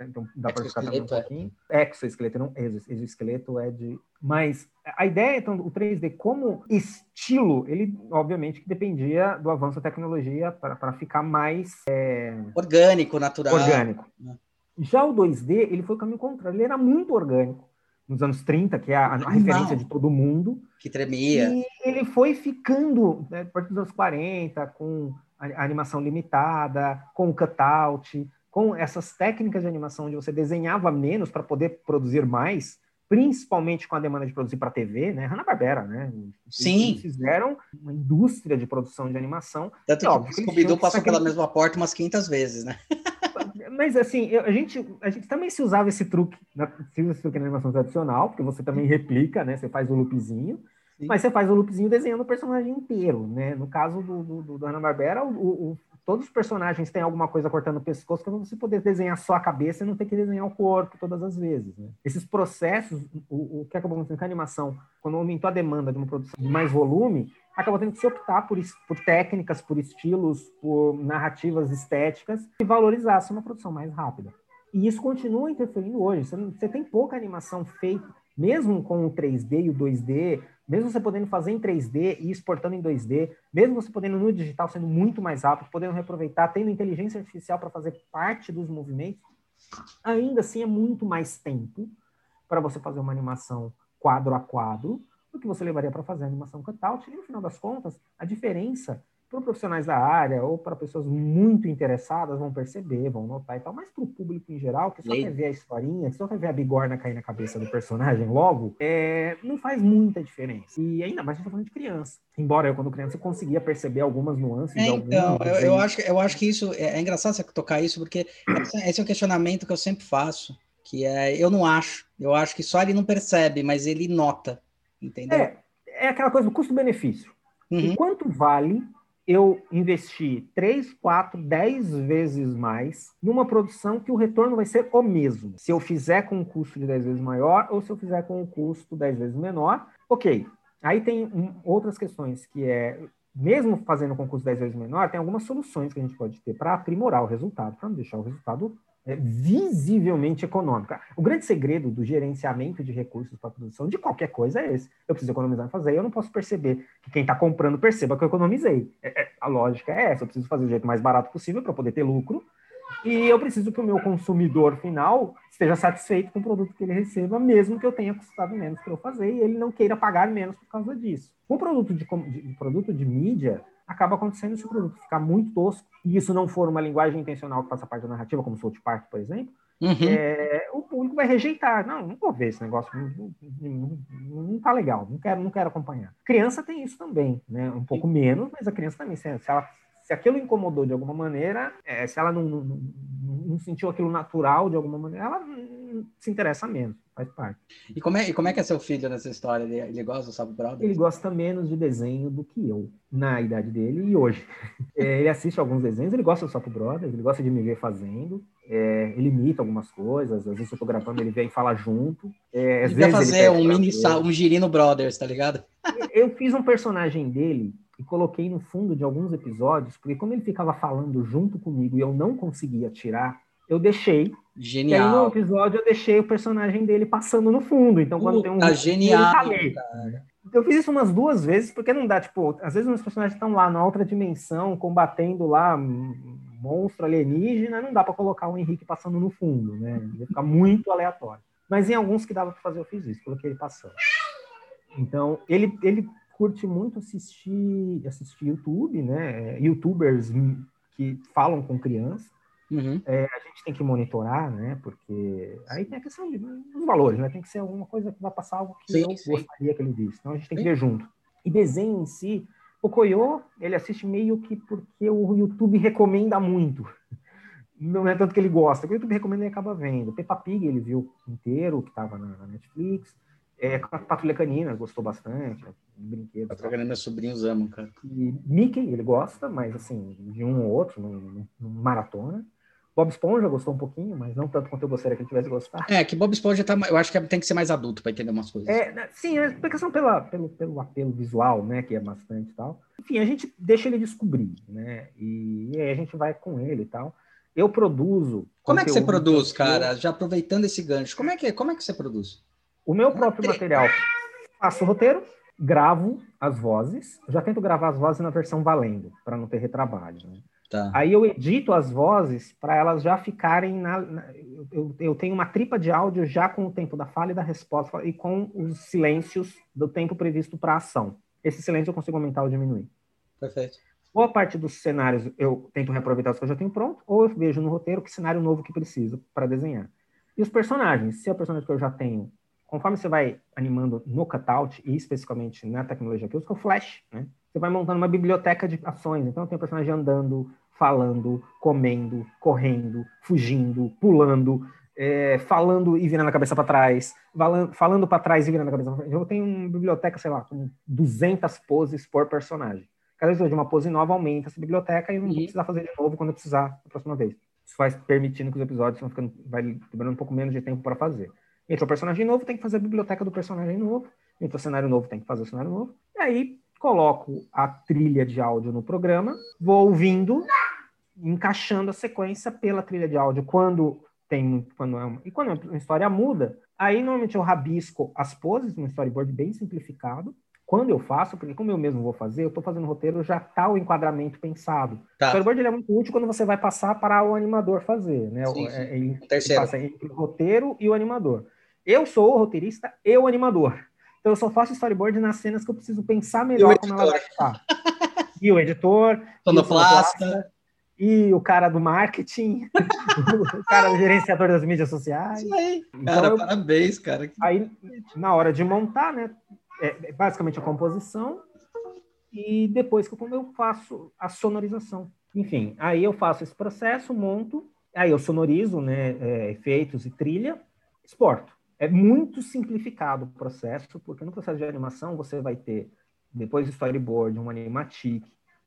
então dá para ficar também um é. pouquinho. Exoesqueleto, não exoesqueleto é de, mas a ideia então o 3D como estilo, ele obviamente que dependia do avanço da tecnologia para ficar mais é...
orgânico, natural.
Orgânico. É. Já o 2D, ele foi o caminho contrário, ele era muito orgânico nos anos 30, que é a, a referência de todo mundo.
Que tremia.
E ele foi ficando, né, a partir dos anos 40, com a animação limitada, com o cutout, com essas técnicas de animação onde você desenhava menos para poder produzir mais, principalmente com a demanda de produzir para TV, né? Hanna-Barbera, né?
Sim.
Eles fizeram uma indústria de produção de animação.
Tanto
É
que
óbvio
o
que tinham
passou pela mesma porta umas 500 vezes, né?
Mas assim, a gente, a gente também se usava esse truque, na, se usa esse truque na animação tradicional, porque você também replica, né? Você faz o loopzinho,
Sim.
mas você faz o loopzinho desenhando o personagem inteiro, né? No caso do, do, do, do Hanna-Barbera, o, o- todos os personagens têm alguma coisa cortando o pescoço para você poder desenhar só a cabeça e não ter que desenhar o corpo todas as vezes, né? Esses processos, o, o que acabou acontecendo com a animação, quando aumentou a demanda de uma produção de mais volume, acabou tendo que se optar por, por técnicas, por estilos, por narrativas estéticas que valorizassem uma produção mais rápida. E isso continua interferindo hoje. Você, você tem pouca animação feita, mesmo com o 3D e o 2D, mesmo você podendo fazer em 3D e exportando em 2D, mesmo você podendo no digital sendo muito mais rápido, podendo reaproveitar, tendo inteligência artificial para fazer parte dos movimentos, ainda assim é muito mais tempo para você fazer uma animação quadro a quadro do que você levaria para fazer a animação cutout. E no final das contas, a diferença para profissionais da área ou para pessoas muito interessadas vão perceber, vão notar e tal, mas para o público em geral, que só quer ver a historinha, que só quer ver a bigorna cair na cabeça do personagem logo, é, não faz muita diferença. E ainda mais a gente tá falando de criança. Embora eu, quando criança, eu conseguia perceber algumas nuances
É,
de alguns
então, eu, eu,
desenhos.
acho, que- eu acho que isso é, é engraçado você tocar isso, porque esse- esse é um questionamento que eu sempre faço, que é, eu não acho, eu acho que só ele não percebe, mas ele nota, entendeu?
É, é aquela coisa do custo-benefício.
Uhum.
E quanto vale eu investir 3, 4, 10 vezes mais numa produção que o retorno vai ser o mesmo? Se eu fizer com um custo de 10 vezes maior ou se eu fizer com um custo 10 vezes menor, ok. Aí tem um- outras questões que é, mesmo fazendo com custo 10 vezes menor, tem algumas soluções que a gente pode ter para aprimorar o resultado, para não deixar o resultado é, visivelmente econômico. O grande segredo do gerenciamento de recursos para produção de qualquer coisa é esse. Eu preciso economizar em fazer e eu não posso perceber que quem está comprando perceba que eu economizei. É- é- a lógica é essa. Eu preciso fazer do jeito mais barato possível para poder ter lucro e eu preciso que o meu consumidor final esteja satisfeito com o produto que ele receba, mesmo que eu tenha custado menos para eu fazer e ele não queira pagar menos por causa disso. O produto de, de- produto de mídia, acaba acontecendo se o produto ficar muito tosco e isso não for uma linguagem intencional que faça parte da narrativa, como o South Park, por exemplo,
Uhum.
é, o público vai rejeitar. Não, não vou ver esse negócio, não, não, não, não tá legal, não quero, não quero acompanhar. Criança tem isso também, né? Um pouco menos, mas a criança também, se, se ela se aquilo incomodou de alguma maneira, é, se ela não, não, não- sentiu aquilo natural de alguma maneira, ela se interessa menos, faz parte.
E, como é, e como é que é seu filho nessa história? Ele, ele gosta do Sapo Brothers?
Ele gosta menos de desenho do que eu, na idade dele e hoje. É, ele assiste alguns desenhos, ele gosta do Sapo Brothers, ele gosta de me ver fazendo, é, ele imita algumas coisas, às vezes eu tô gravando, ele vem e fala junto. É, às
Ele quer
vezes ele
fazer
pede
um mini um Girino Brothers, tá ligado?
Eu fiz um personagem dele e coloquei no fundo de alguns episódios, porque como ele ficava falando junto comigo e eu não conseguia tirar, eu deixei. E aí no
Genial.
episódio eu deixei o personagem dele passando no fundo. Então quando tem um
Puta, genial,
tá ali. Eu fiz isso umas duas vezes, porque não dá, tipo, às vezes os personagens estão lá na outra dimensão, combatendo lá monstro alienígena, não dá para colocar o Henrique passando no fundo, né? Ia ficar muito aleatório. Mas em alguns que dava para fazer, eu fiz isso, coloquei ele passando. Então, ele, ele curte muito assistir, assistir YouTube, né? Youtubers que falam com criança.
Uhum.
É, a gente tem que monitorar, né? Porque aí tem a questão de- dos valores, né? Tem que ser alguma coisa que vai passar algo que
Sim,
eu
sim.
gostaria que ele visse. Então a gente tem que
Sim.
ver junto. E desenho em si, o Koyo, ele assiste meio que porque o YouTube recomenda muito. Não é tanto que ele gosta, o YouTube recomenda e acaba vendo. Peppa Pig ele viu inteiro, que estava na, na Netflix. É, Patrulha Canina, gostou bastante, é brinquedo.
Tá trocando meus sobrinhos amam, cara.
E Mickey, ele gosta, mas assim, de um ou outro, não maratona. Bob Esponja gostou um pouquinho, mas não tanto quanto eu gostaria que ele tivesse gostado.
É, que Bob Esponja tá. Eu acho que tem que ser mais adulto pra entender umas coisas.
É, né, sim, é por questão pela, pelo, pelo apelo visual, né, que é bastante e tal. Enfim, a gente deixa ele descobrir, né, e, e aí a gente vai com ele e tal. Eu produzo.
Como é que você produz, cara? Já aproveitando esse gancho, como é que, como é que você produz?
O meu próprio material, faço o roteiro, gravo as vozes, já tento gravar as vozes na versão valendo, para não ter retrabalho, né?
Tá.
Aí eu edito as vozes para elas já ficarem na. na- eu, eu tenho uma tripa de áudio já com o tempo da fala e da resposta e com os silêncios do tempo previsto para a ação. Esse silêncio eu consigo aumentar ou diminuir.
Perfeito.
boa parte dos cenários eu tento reaproveitar os que eu já tenho pronto, ou eu vejo no roteiro que cenário novo que precisa para desenhar. E os personagens, se é o personagem que eu já tenho, conforme você vai animando no cutout, e especificamente na tecnologia que eu uso, que é o Flash, né? Você vai montando uma biblioteca de ações. Então, tem o personagem andando, falando, comendo, correndo, fugindo, pulando, é, falando e virando a cabeça para trás, falando para trás e virando a cabeça para frente. Eu tenho uma biblioteca, sei lá, com 200 poses por personagem. Cada vez que eu uma pose nova, aumenta essa biblioteca e eu não vou precisar fazer de novo quando eu precisar a próxima vez. Isso vai permitindo que os episódios vão ficando, vai demorando um pouco menos de tempo para fazer. Entrou o personagem novo, tem que fazer a biblioteca do personagem novo. Entrou o cenário novo, tem que fazer o cenário novo. E aí, coloco a trilha de áudio no programa, vou ouvindo, encaixando a sequência pela trilha de áudio quando tem quando é uma, e quando a história muda, aí normalmente eu rabisco as poses no storyboard bem simplificado. Quando eu faço, porque como eu mesmo vou fazer, eu estou fazendo o roteiro, já está o enquadramento pensado. Tá. O storyboard é muito útil quando você vai passar para o animador fazer, né? Sim, sim. É, ele, ele passa entre o roteiro e o animador. Eu sou o roteirista e o animador. Então eu só faço storyboard nas cenas que eu preciso pensar melhor como ela vai ficar. E o editor,
sonoplasta,
e o cara do marketing, o cara do gerenciador das mídias sociais. Isso
aí. Então, cara, eu, parabéns, cara.
Aí, na hora de montar, né, é, é basicamente a composição e depois que eu faço a sonorização. Enfim, aí eu faço esse processo, monto, aí eu sonorizo, né, é, efeitos e trilha, exporto. É muito simplificado o processo, porque no processo de animação você vai ter, depois do storyboard, um animatic,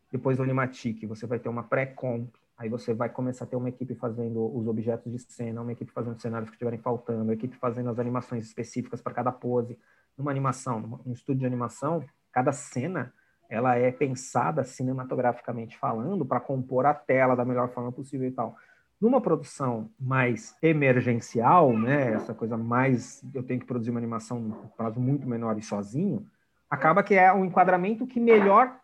depois do animatic você vai ter uma pré-comp, aí você vai começar a ter uma equipe fazendo os objetos de cena, uma equipe fazendo cenários que estiverem faltando, uma equipe fazendo as animações específicas para cada pose. Numa animação, num estúdio de animação, cada cena ela é pensada cinematograficamente falando para compor a tela da melhor forma possível e tal. Numa produção mais emergencial, né, essa coisa mais eu tenho que produzir uma animação num prazo muito menor e sozinho, acaba que é um enquadramento que melhor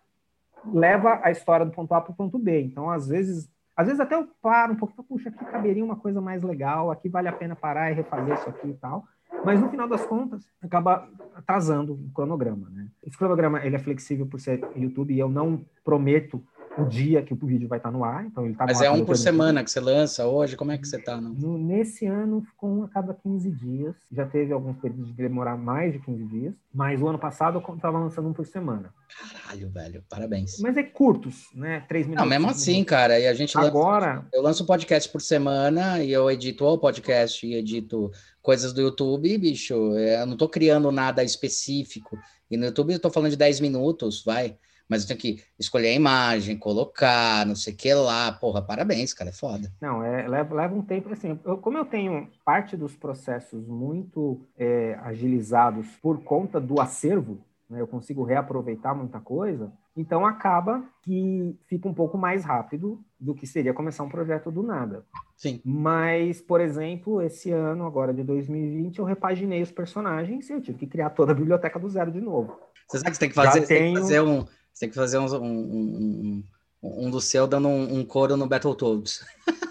leva a história do ponto A para o ponto B. Então, às vezes, às vezes até eu paro um pouco, puxa, aqui caberia uma coisa mais legal, aqui vale a pena parar e refazer isso aqui e tal. Mas no final das contas, acaba atrasando o cronograma, né? Esse cronograma ele é flexível por ser YouTube e eu não prometo o dia que o vídeo vai estar no ar. Então ele tá
Mas é um por semana que você lança hoje? Como é que você está?
Nesse ano ficou um a cada 15 dias. Já teve alguns períodos de demorar mais de 15 dias. Mas o ano passado eu estava lançando um por semana.
Caralho, velho. Parabéns.
Mas é curtos, né? Três minutos.
Não, mesmo assim, minutos. cara. E a gente
Agora...
Lança, eu lanço um podcast por semana e eu edito o podcast e edito coisas do YouTube, bicho. Eu não estou criando nada específico. E no YouTube eu tô falando de 10 minutos, vai mas eu tenho que escolher a imagem, colocar, não sei o que lá. Porra, parabéns, cara, é foda.
Não, é, leva, leva um tempo, assim, eu, como eu tenho parte dos processos muito é, agilizados por conta do acervo, né, eu consigo reaproveitar muita coisa, então acaba que fica um pouco mais rápido do que seria começar um projeto do nada.
Sim.
Mas, por exemplo, esse ano, agora de 2020, eu repaginei os personagens e eu tive que criar toda a biblioteca do zero de novo.
Você sabe que você tem que fazer, tenho... tem que fazer um, você tem que fazer um, um, um, um do seu dando um, um coro no Battletoads.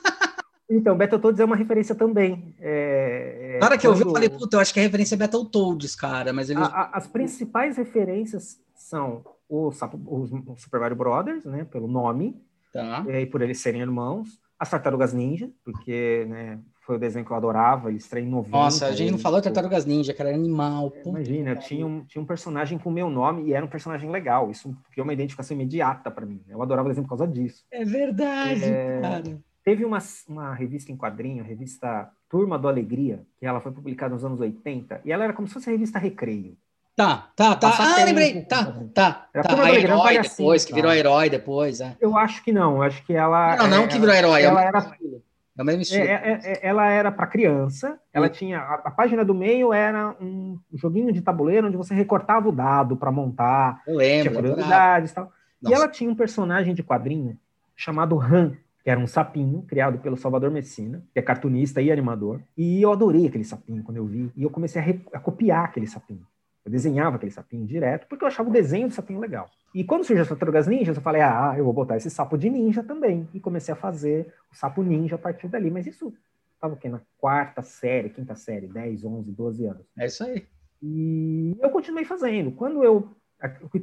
Então, Battletoads é uma referência também. É,
Na hora que eu vi, eu falei, puta, eu acho que a referência é Battletoads, cara. Mas eles...
a, a, as principais referências são os, os Super Mario Brothers, né, pelo nome, tá. e por eles serem irmãos. As Tartarugas Ninja, porque né, foi o desenho que eu adorava, ele estreia em 90.
Nossa, a gente não falou Tartarugas Ninja, cara, era animal.
É, imagina, tinha um, tinha um personagem com o meu nome e era um personagem legal. Isso criou uma identificação imediata para mim. Eu adorava o desenho por causa disso.
É verdade, é... cara.
Teve uma, uma revista em quadrinho, a revista Turma do Alegria, que ela foi publicada nos anos 80, e ela era como se fosse a revista Recreio.
Tá, tá, tá. ah, lembrei. Tá, tá. Era tá. A herói depois, assim, que virou tá. herói depois. É.
Eu acho que não, acho que ela.
Não, não
é,
que virou herói.
Ela, ela era,
é o mesmo estilo.
É, é, é ela era para criança, ela tinha. A, a, página do meio era um joguinho de tabuleiro onde você recortava o dado para montar.
Eu lembro.
Tinha curiosidades e tal. Nossa. E ela tinha um personagem de quadrinho chamado Han, que era um sapinho criado pelo Salvador Messina, que é cartunista e animador. E eu adorei aquele sapinho quando eu vi. E eu comecei a, a copiar aquele sapinho. Eu desenhava aquele sapinho direto, porque eu achava o desenho do sapinho legal. E quando surgiu as tartarugas ninjas, eu falei, ah, eu vou botar esse sapo de ninja também. E comecei a fazer o sapo ninja a partir dali. Mas isso estava o quê? Na quarta série, quinta série, 10, 11, 12 anos.
É isso aí.
E eu continuei fazendo. Quando eu.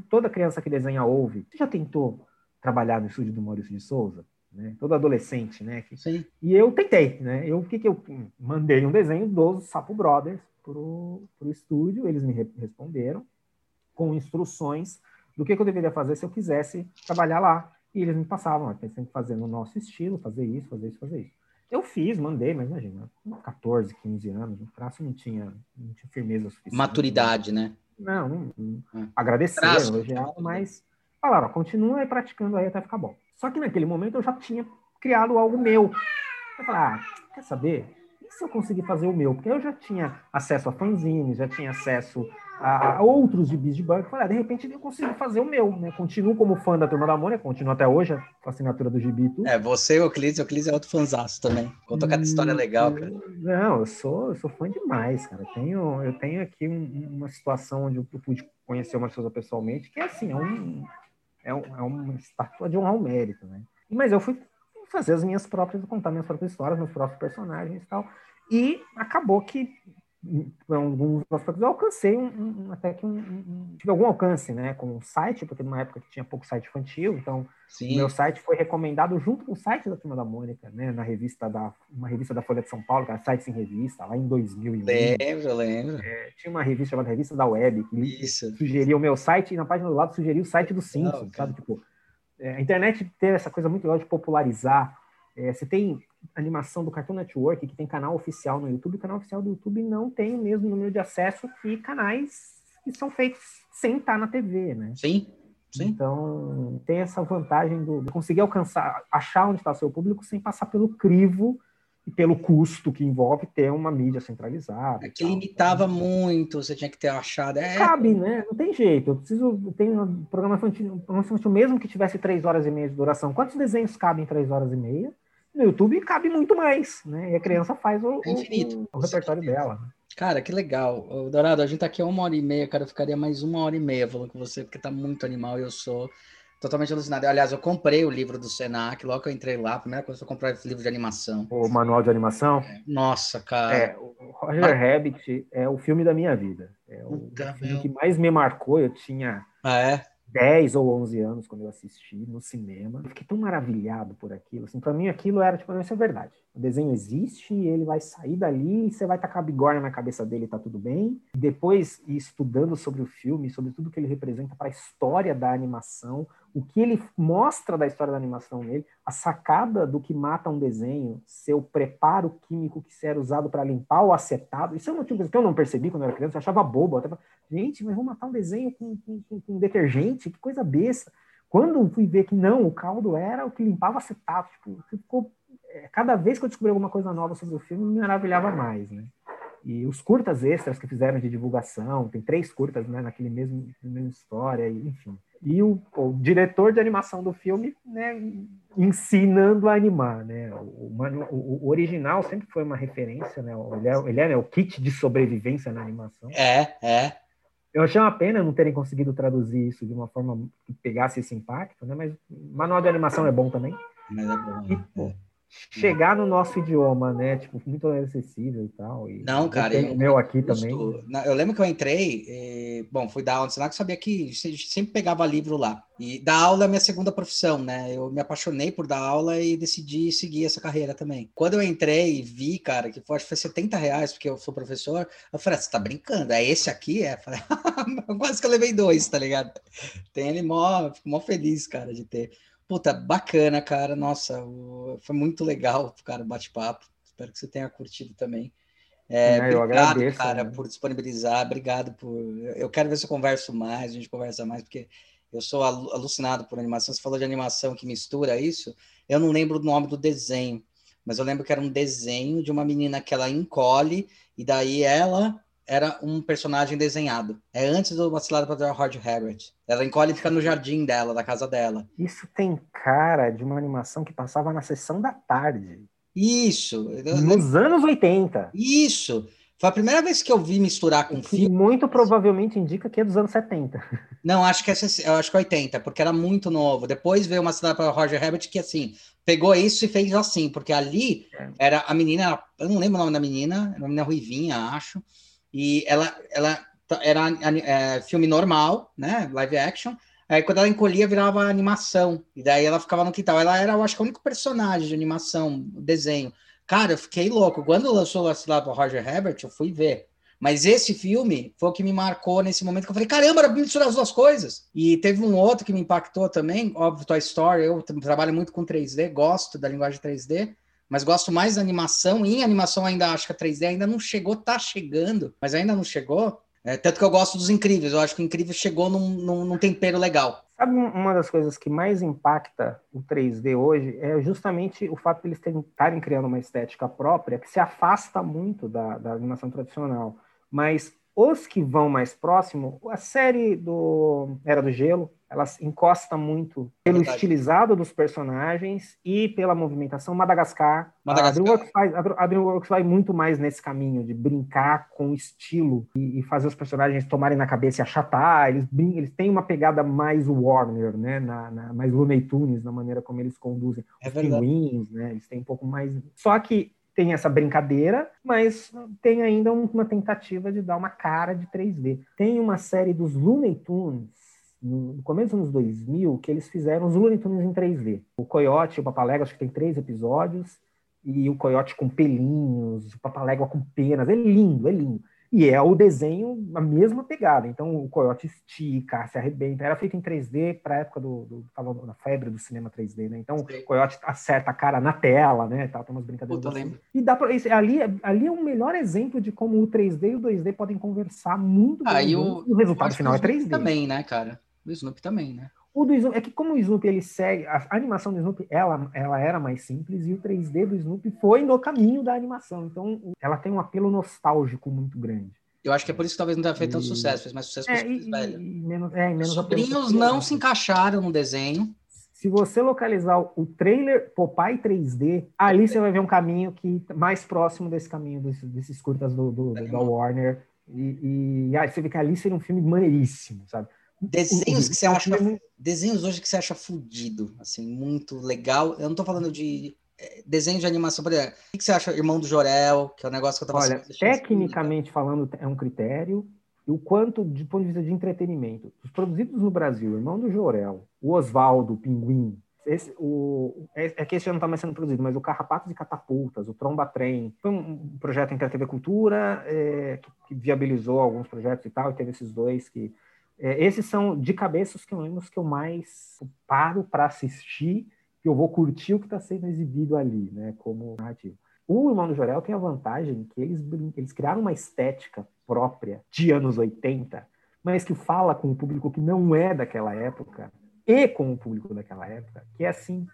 Toda criança que desenha ouve, você já tentou trabalhar no estúdio do Maurício de Souza, né? Todo adolescente, né?
Sim.
E eu tentei, né? Eu, o que que eu mandei um desenho dos Sapo Brothers pro, pro estúdio, eles me re responderam com instruções do que, que, eu deveria fazer se eu quisesse trabalhar lá. E eles me passavam, tem que fazer no nosso estilo, fazer isso, fazer isso, fazer isso. Eu fiz, mandei, mas imagina, 14, 15 anos, o traço não tinha, não tinha firmeza suficiente.
Maturidade, né?
Não, não, não é. mas falaram, ó, continua aí praticando aí até ficar bom. Só que naquele momento eu já tinha criado algo meu. Eu falei, ah, quer saber? Se eu conseguir fazer o meu? Porque eu já tinha acesso a fanzines, já tinha acesso a, outros gibis de banco. Falei, ah, de repente eu consigo fazer o meu, né? Continuo como fã da Turma da Mônica, continuo até hoje com a assinatura do gibi tudo.
É, você e o Euclides, o Euclides é outro fanzaço também. Contou cada história legal, cara.
Não, eu sou, eu sou fã demais, cara. Eu tenho, eu tenho aqui um, uma situação onde eu pude conhecer uma pessoa pessoalmente, que é assim, é, um, é, um, é uma estátua de honrar o mérito, né? Mas eu fui fazer as minhas próprias, contar minhas próprias histórias, meus próprios personagens e tal. E acabou que alguns aspectos, eu alcancei um, um, até que um, tive algum alcance, né, com o site, porque numa época que tinha pouco site infantil, então Sim. meu site foi recomendado junto com o site da Turma da Mônica, né, na revista da uma revista da Folha de São Paulo, que era Sites em Revista, lá em 2001.
Lembro, lembro.
É, tinha uma revista chamada Revista da Web, que Isso. sugeria o meu site e na página do lado sugeria o site do Simpsons, sabe, tipo, é, a internet teve essa coisa muito legal de popularizar é, você tem animação do Cartoon Network, que tem canal oficial no YouTube, o canal oficial do YouTube não tem o mesmo número de acesso que canais que são feitos sem estar na TV, né?
Sim, sim.
Então, tem essa vantagem do, de conseguir alcançar, achar onde está o seu público sem passar pelo crivo e pelo custo que envolve ter uma mídia centralizada.
É que limitava muito, você tinha que ter achado. É...
Cabe, né? Não tem jeito. Eu preciso. Tem um programa infantil, um mesmo que tivesse três horas e meia de duração. Quantos desenhos cabem em três horas e meia? No YouTube cabe muito mais, né? E a criança faz o, é o, o repertório dela.
Cara, que legal. Dourado, a gente tá aqui há uma hora e meia, cara. Eu ficaria mais uma hora e meia falando com você, porque tá muito animal e eu sou totalmente alucinado. Aliás, eu comprei o livro do Senac, logo que eu entrei lá, a primeira coisa que eu comprei esse livro de animação.
O manual de animação?
Nossa, cara.
É, o Roger Mas... Rabbit é o filme da minha vida. É o Puta filme meu. que mais me marcou. Eu tinha
ah, é?
10 ou 11 anos quando eu assisti no cinema. Eu fiquei tão maravilhado por aquilo. Assim, para mim aquilo era tipo, isso é verdade. O desenho existe, ele vai sair dali, você vai tacar bigorna na cabeça dele e tá tudo bem. Depois, estudando sobre o filme, sobre tudo que ele representa para a história da animação, o que ele mostra da história da animação nele, a sacada do que mata um desenho, seu preparo químico que era usado para limpar o acetado. Isso é uma coisa que eu não percebi quando eu era criança, eu achava bobo. Eu até falava, gente, mas vou matar um desenho com, com, com, detergente, que coisa besta. Quando fui ver que não, o caldo era o que limpava acetato, tipo, ficou, cada vez que eu descobri alguma coisa nova sobre o filme, me maravilhava mais, né? E os curtas extras que fizeram de divulgação, tem três curtas né, naquele mesmo, mesma história, enfim e o, o, diretor de animação do filme né, ensinando a animar. Né? O, o, o, original sempre foi uma referência, né? ele é, ele é né, o kit de sobrevivência na animação.
É, é.
Eu achei uma pena não terem conseguido traduzir isso de uma forma que pegasse esse impacto, né? mas manual de animação é bom também.
Mas é bom. E,
é chegar no nosso idioma, né? Tipo, muito acessível e tal. E
não, cara.
o meu aqui também.
Eu lembro que eu entrei, e, bom, fui dar aula no Senac, sabia que sempre pegava livro lá. E dar aula é minha segunda profissão, né? Eu me apaixonei por dar aula e decidi seguir essa carreira também. Quando eu entrei e vi, cara, que foi, acho que foi 70 reais, porque eu sou professor, eu falei, ah, você tá brincando? É esse aqui? É? Eu falei, quase que eu levei dois, tá ligado? Tem ele mó, fico mó feliz, cara, de ter. Puta, bacana, cara. Nossa, foi muito legal, cara, bate-papo. Espero que você tenha curtido também. É, é, obrigado, agradeço, cara, né? por disponibilizar. Obrigado por. Eu quero ver se eu converso mais, a gente conversa mais, porque eu sou alucinado por animação. Você falou de animação que mistura isso. Eu não lembro o nome do desenho, mas eu lembro que era um desenho de uma menina que ela encolhe, e daí ela era um personagem desenhado. É antes do Vacilado para Hard Harriet. Ela encolhe e fica no jardim dela, da casa dela.
Isso tem cara de uma animação que passava na sessão da tarde.
Isso.
Nos anos 80.
Isso. Foi a primeira vez que eu vi misturar com
filme. Muito provavelmente indica que é dos anos 70.
Não, acho que é, eu acho que é 80, porque era muito novo. Depois veio uma cidade para Roger Rabbit que assim, pegou isso e fez assim, porque ali é. era a menina, eu não lembro o nome da menina, era uma menina ruivinha, acho e ela, ela era é, filme normal, né, live action. Aí quando ela encolhia, virava animação. E daí ela ficava no quintal. Ela era, eu acho que, o único personagem de animação, desenho. Cara, eu fiquei louco. Quando lançou lá para Roger Herbert, eu fui ver. Mas esse filme foi o que me marcou nesse momento que eu falei, caramba, era misturar as duas coisas. E teve um outro que me impactou também, óbvio, Toy Story. Eu trabalho muito com 3D, gosto da linguagem 3D, mas gosto mais da animação. E em animação ainda acho que a 3D ainda não chegou, tá chegando, mas ainda não chegou. É, tanto que eu gosto dos Incríveis. Eu acho que o Incrível chegou num, num, num tempero legal.
Sabe uma das coisas que mais impacta o 3D hoje é justamente o fato de eles estarem criando uma estética própria que se afasta muito da, da animação tradicional. Mas os que vão mais próximo, a série do Era do Gelo, ela encosta muito pelo Verdade. estilizado dos personagens e pela movimentação. Madagascar. Madagascar. A, DreamWorks faz, a DreamWorks vai muito mais nesse caminho de brincar com o estilo e, e, fazer os personagens tomarem na cabeça e achatar. Eles, eles têm uma pegada mais Warner, né? Na, na, mais Looney Tunes, na maneira como eles conduzem é os pinguins, né? Eles têm um pouco mais... Só que tem essa brincadeira, mas tem ainda uma tentativa de dar uma cara de 3D. Tem uma série dos Looney Tunes no começo dos anos 2000, que eles fizeram os Looney Tunes em 3D. O Coyote e o Papalégua, acho que tem três episódios, e o Coyote com pelinhos, o Papalégua com penas, é lindo, é lindo. E é o desenho, a mesma pegada. Então o Coyote estica, se arrebenta. Era feito em 3D para a época do, do, da febre do cinema 3D, né? Então Sim. o Coyote acerta a cara na tela, né? Tá, tem umas brincadeiras Puta, assim. E dá pra, ali, ali é um melhor exemplo de como o 3D e o 2D podem conversar muito
ah, bem. E o, e o resultado final é 3D. Também, né, cara? O Snoopy também, né?
O do Snoopy, é que como o Snoopy ele segue, a animação do Snoopy ela, ela era mais simples e o 3D do Snoopy foi no caminho da animação. Então ela tem um apelo nostálgico muito grande.
Eu acho que é por isso que talvez não tenha feito e... tanto sucesso, fez mais sucesso
é, e, velho. E menos, é, menos
Os sobrinhos não se encaixaram no desenho.
Se você localizar o trailer Popeye 3D, ali você vai ver um caminho que mais próximo desse caminho desses, desses curtas do, do, do da Warner. E, e aí você vê que ali seria um filme maneiríssimo, sabe?
Desenhos que você acha. Desenhos hoje que você acha fudido, assim, muito legal. Eu não tô falando de é, desenho de animação, por exemplo. O que você acha, Irmão do Jorel, que é o um negócio que eu tava
Olha, tecnicamente falando, é um critério. E o quanto, de ponto de vista de entretenimento, os produzidos no Brasil, Irmão do Jorel, o Oswaldo, o Pinguim, esse, o, é, é que esse ano não está mais sendo produzido, mas o Carrapatos e Catapultas, o Tromba Trem, foi um projeto entre a TV Cultura, é, que, que, viabilizou alguns projetos e tal, e teve esses dois que é, esses são de cabeça os que eu lembro que eu mais paro para assistir, que eu vou curtir o que está sendo exibido ali, né, como narrativo. O Irmão do Jorel tem a vantagem que eles, eles criaram uma estética própria de anos 80, mas que fala com o público que não é daquela época e com o público daquela época, que é assim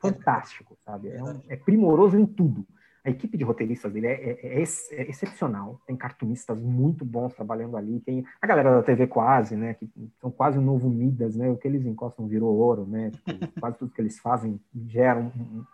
fantástico, sabe? É, um, é primoroso em tudo. A equipe de roteiristas dele é, é, é, é, excepcional. Tem cartunistas muito bons trabalhando ali. Tem a galera da TV quase, né? Que são quase um novo Midas, né? O que eles encostam virou ouro, né? Tipo, quase tudo que eles fazem gera um,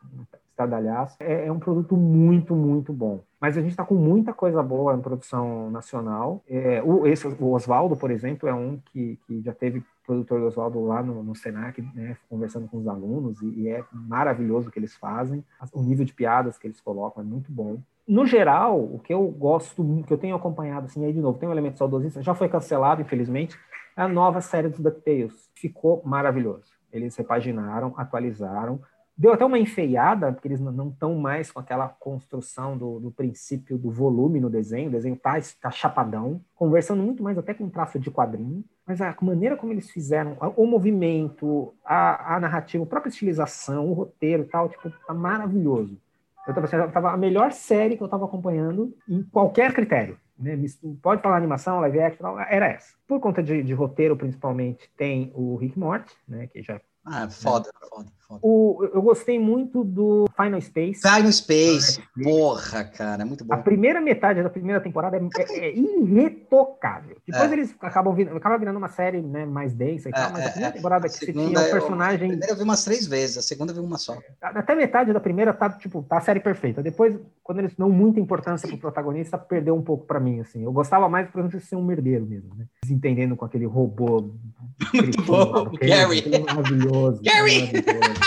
estradalhaço. É, é, um produto muito, muito bom. Mas a gente está com muita coisa boa em produção nacional. É, o, o Oswaldo, por exemplo, é um que, que já teve produtor do Oswaldo lá no, no Senac, né, conversando com os alunos, e, e, é maravilhoso o que eles fazem. O nível de piadas que eles colocam é muito bom. No geral, o que eu gosto, que eu tenho acompanhado, assim, aí de novo, tem um elemento saudosista, já foi cancelado, infelizmente, é a nova série dos DuckTales. Ficou maravilhoso. Eles repaginaram, atualizaram, Deu até uma enfeiada, porque eles não estão mais com aquela construção do, do, princípio do volume no desenho. O desenho está tá chapadão, conversando muito mais até com traço de quadrinho. Mas a maneira como eles fizeram, o movimento, a, a narrativa, a própria estilização, o roteiro e tal, tipo, tá maravilhoso. Eu tava, eu tava a melhor série que eu estava acompanhando em qualquer critério. Né? Pode falar animação, live action, era essa. Por conta de, de roteiro, principalmente, tem o Rick Morty, né? que já
ah, foda, é. foda, foda.
O, eu gostei muito do Final Space.
Final Space, porra, cara, é muito bom.
A primeira metade da primeira temporada é, é, é irretocável. Depois é. eles acabam virando, virando uma série né, mais densa e tal, mas a primeira temporada a que você tinha o personagem.
a primeira eu vi umas três vezes, a segunda eu vi uma só.
Até metade da primeira tá, tipo, tá a série perfeita. Depois, quando eles dão muita importância pro protagonista, perdeu um pouco para mim, assim. Eu gostava mais, por exemplo, de ser um merdeiro mesmo, né? Desentendendo com aquele robô.
Bom, Gary.
Maravilhoso.
Gary! Maravilhoso.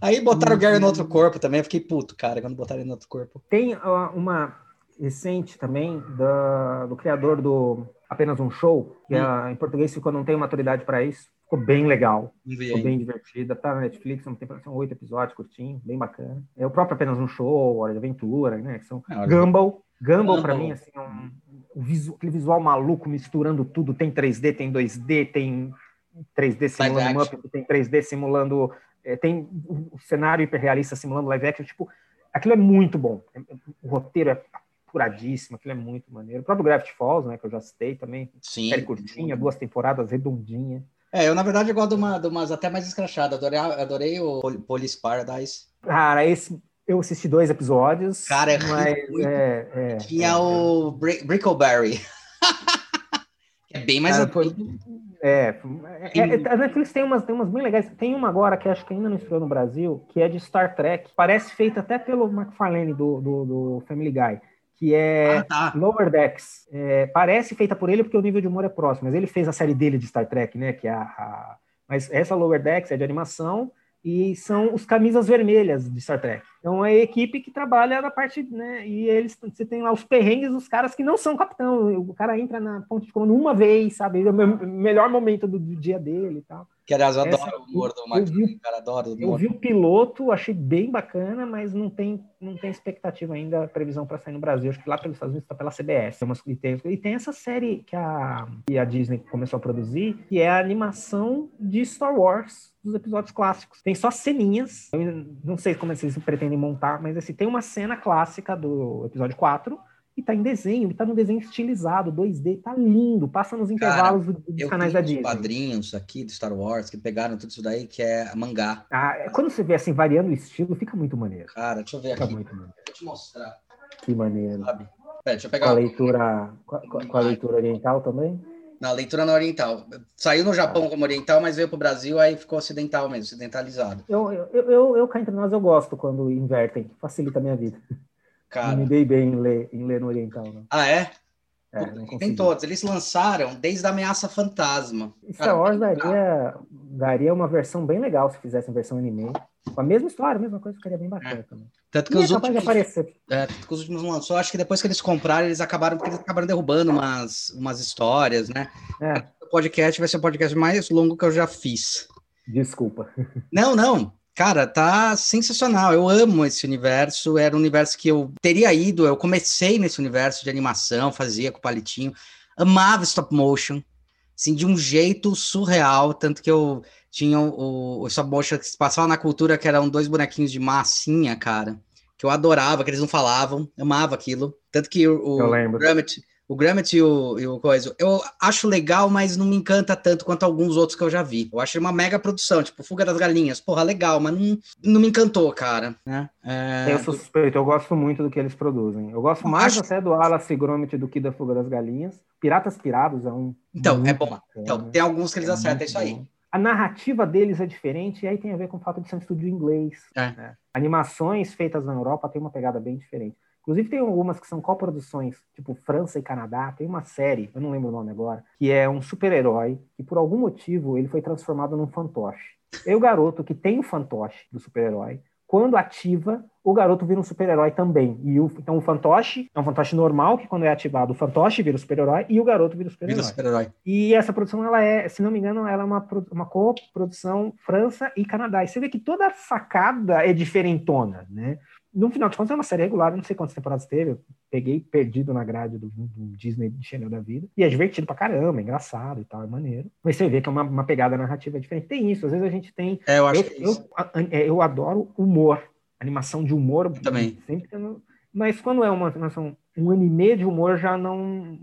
Aí botaram o Gary no outro corpo também, eu fiquei puto, cara, quando botaram ele no outro corpo.
Tem uh, uma recente também da, do criador do Apenas um Show, que é, em português ficou Não Tenho Maturidade para Isso, Ficou bem legal. Ficou bem divertida. Tá na Netflix, uma temporada, são oito episódios, curtinho, bem bacana. É o próprio Apenas um Show, Hora de Aventura, né? Que são é, Gumball. Gumball, para mim, assim, é um, um visual, aquele visual maluco misturando tudo. Tem 3D, tem 2D, tem 3D simulando tem 3D simulando. É, tem o cenário hiperrealista simulando live action. Tipo, aquilo é muito bom. É, o roteiro é apuradíssimo, aquilo é muito maneiro. O próprio Gravity Falls, né, que eu já citei também.
Sim.
Série curtinha, duas temporadas, redondinha.
É, eu na verdade gosto de, uma, de umas até mais escrachadas. Adorei, adorei o Police Paradise.
Cara, esse eu assisti dois episódios.
Cara, é mas, muito... é, é, Tinha é, o Brick, Brickleberry. é bem mais. Cara, foi...
É, é, é, a Netflix tem umas, tem umas bem legais. Tem uma agora que acho que ainda não estreou no Brasil, que é de Star Trek. Parece feita até pelo McFarlane do, do, do Family Guy que é ah, tá. Lower Decks. É, parece feita por ele porque o nível de humor é próximo, mas ele fez a série dele de Star Trek, né? Que é a, a... Mas essa Lower Decks é de animação e são os camisas vermelhas de Star Trek. Então é a equipe que trabalha na parte, né? E eles você tem lá os perrengues dos caras que não são capitão. O cara entra na ponte de comando uma vez, sabe? É o melhor momento do, do dia dele e tal.
Que aliás, eu Essa, adoro o humor do Marquinhos, cara, adoro.
Eu vi o piloto, achei bem bacana, mas não tem, não tem expectativa ainda, previsão para sair no Brasil. Acho que lá pelos Estados Unidos está pela CBS. E tem, e tem essa série que a, que a Disney começou a produzir, que é a animação de Star Wars, dos episódios clássicos. Tem só ceninhas, eu não sei como vocês pretendem montar, mas assim, tem uma cena clássica do episódio 4, e tá em desenho, e tá no desenho estilizado, 2D, tá lindo, passa nos intervalos Cara, dos canais da Disney.
quadrinhos aqui do Star Wars que pegaram tudo isso daí, que é mangá.
Ah, é, quando você vê assim, variando o estilo, fica muito maneiro.
Cara, deixa eu ver fica aqui. Muito maneiro. Vou te mostrar.
Que maneiro. Sabe?
Pera, deixa eu pegar
com a leitura, com, com a leitura oriental também?
Na leitura na oriental. Saiu no Japão ah. como oriental, mas veio para o Brasil, aí ficou ocidental mesmo, ocidentalizado.
Eu, eu, eu, eu, cá entre nós, eu gosto quando invertem, facilita a minha vida. Cara. Não me dei bem em ler, em ler no oriental. Não.
Ah, é? É, tem todos. Eles lançaram desde a Ameaça Fantasma.
Star Wars daria, daria uma versão bem legal se fizesse versão anime. Com a mesma história, a mesma coisa, ficaria bem bacana é. também.
Tanto que e os últimos, de aparecer. É, tanto que os últimos lançou, acho que depois que eles compraram, eles acabaram, porque eles acabaram derrubando umas, umas histórias, né? É. O podcast vai ser o podcast mais longo que eu já fiz.
Desculpa.
Não, não. Cara, tá sensacional. Eu amo esse universo. Era um universo que eu teria ido. Eu comecei nesse universo de animação, fazia com o palitinho. Amava stop motion, assim, de um jeito surreal. Tanto que eu tinha o, o stop motion que se passava na cultura, que eram dois bonequinhos de massinha, cara. Que eu adorava, que eles não falavam. Amava aquilo. Tanto que o, o Grummet, o Grammet e o, e o coisa, eu acho legal, mas não me encanta tanto quanto alguns outros que eu já vi. Eu acho uma mega produção, tipo Fuga das Galinhas. Porra, legal, mas não, não me encantou, cara. Né?
É... Eu sou suspeito, eu gosto muito do que eles produzem. Eu gosto eu mais acho... até do Wallace Gromit do que da Fuga das Galinhas. Piratas Pirados é um.
Então, é bom. Bacana. Então, tem alguns que eles é acertam, é isso aí.
A narrativa deles é diferente, e aí tem a ver com o fato de ser um estúdio inglês. É. Né? Animações feitas na Europa têm uma pegada bem diferente. Inclusive tem algumas que são coproduções, tipo França e Canadá. Tem uma série, eu não lembro o nome agora, que é um super-herói que por algum motivo ele foi transformado num fantoche. E o garoto que tem o fantoche do super-herói, quando ativa, o garoto vira um super-herói também. E o, então o fantoche é um fantoche normal, que quando é ativado, o fantoche vira o super-herói e o garoto vira o super-herói. Super e essa produção, ela é, se não me engano, ela é uma, uma co-produção França e Canadá. E você vê que toda a sacada é diferentona, né? No final de contas, é uma série regular, não sei quantas temporadas teve. Eu peguei perdido na grade do, do Disney Channel da vida. E é divertido pra caramba, é engraçado e tal, é maneiro. Mas você vê que é uma, uma pegada narrativa diferente. Tem isso, às vezes a gente tem.
É, eu acho
eu,
que
é eu, eu, eu, adoro humor, animação de humor.
Eu também.
Sempre mas quando é uma animação, um anime de humor, já não.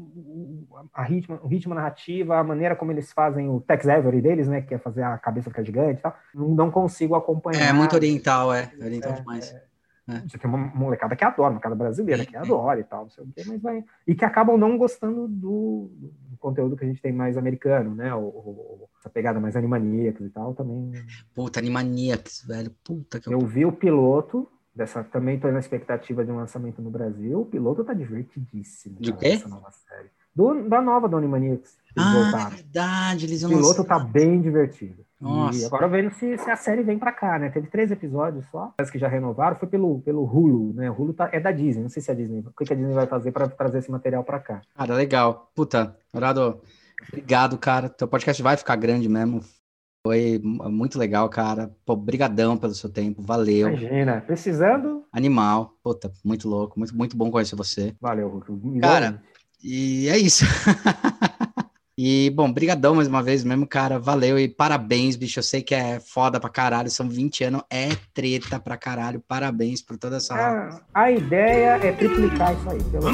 A ritmo, o ritmo narrativa, a maneira como eles fazem o Tex Avery deles, né? Que é fazer a cabeça ficar gigante e tal, não, não consigo acompanhar.
É muito oriental, é. Oriental é, demais. É,
é. Você tem uma molecada que adora, uma molecada brasileira que adora e tal, não sei o quê, mas vai. E que acabam não gostando do, do conteúdo que a gente tem mais americano, né? O, o, essa pegada mais animaníaca e tal também.
Puta, animaníacos, velho. Puta que
eu. Eu vi o piloto, dessa, também tô na expectativa de um lançamento no Brasil. O piloto tá divertidíssimo.
De quê?
nova série. Do, da nova do Animaniacs.
Ah, voltaram. verdade. Eles
o piloto tá bem divertido. Nossa. E agora vendo se, se, a série vem para cá, né? Teve três episódios só, mas que já renovaram, foi pelo, pelo Hulu, né? O Hulu tá, é da Disney, não sei se a Disney, o que a Disney vai fazer para trazer esse material para cá.
Cara, legal. Puta, Dorado, obrigado, cara. Teu podcast vai ficar grande mesmo. Foi muito legal, cara. Pô, brigadão pelo seu tempo, valeu.
Imagina, precisando?
Animal, puta, muito louco, muito, muito bom conhecer você.
Valeu,
Cara, e é isso. E, bom, brigadão mais uma vez mesmo, cara. Valeu e parabéns, bicho. Eu sei que é foda pra caralho. São 20 anos, é treta pra caralho. Parabéns por toda essa.
Ah, a ideia é triplicar isso aí. Pelo...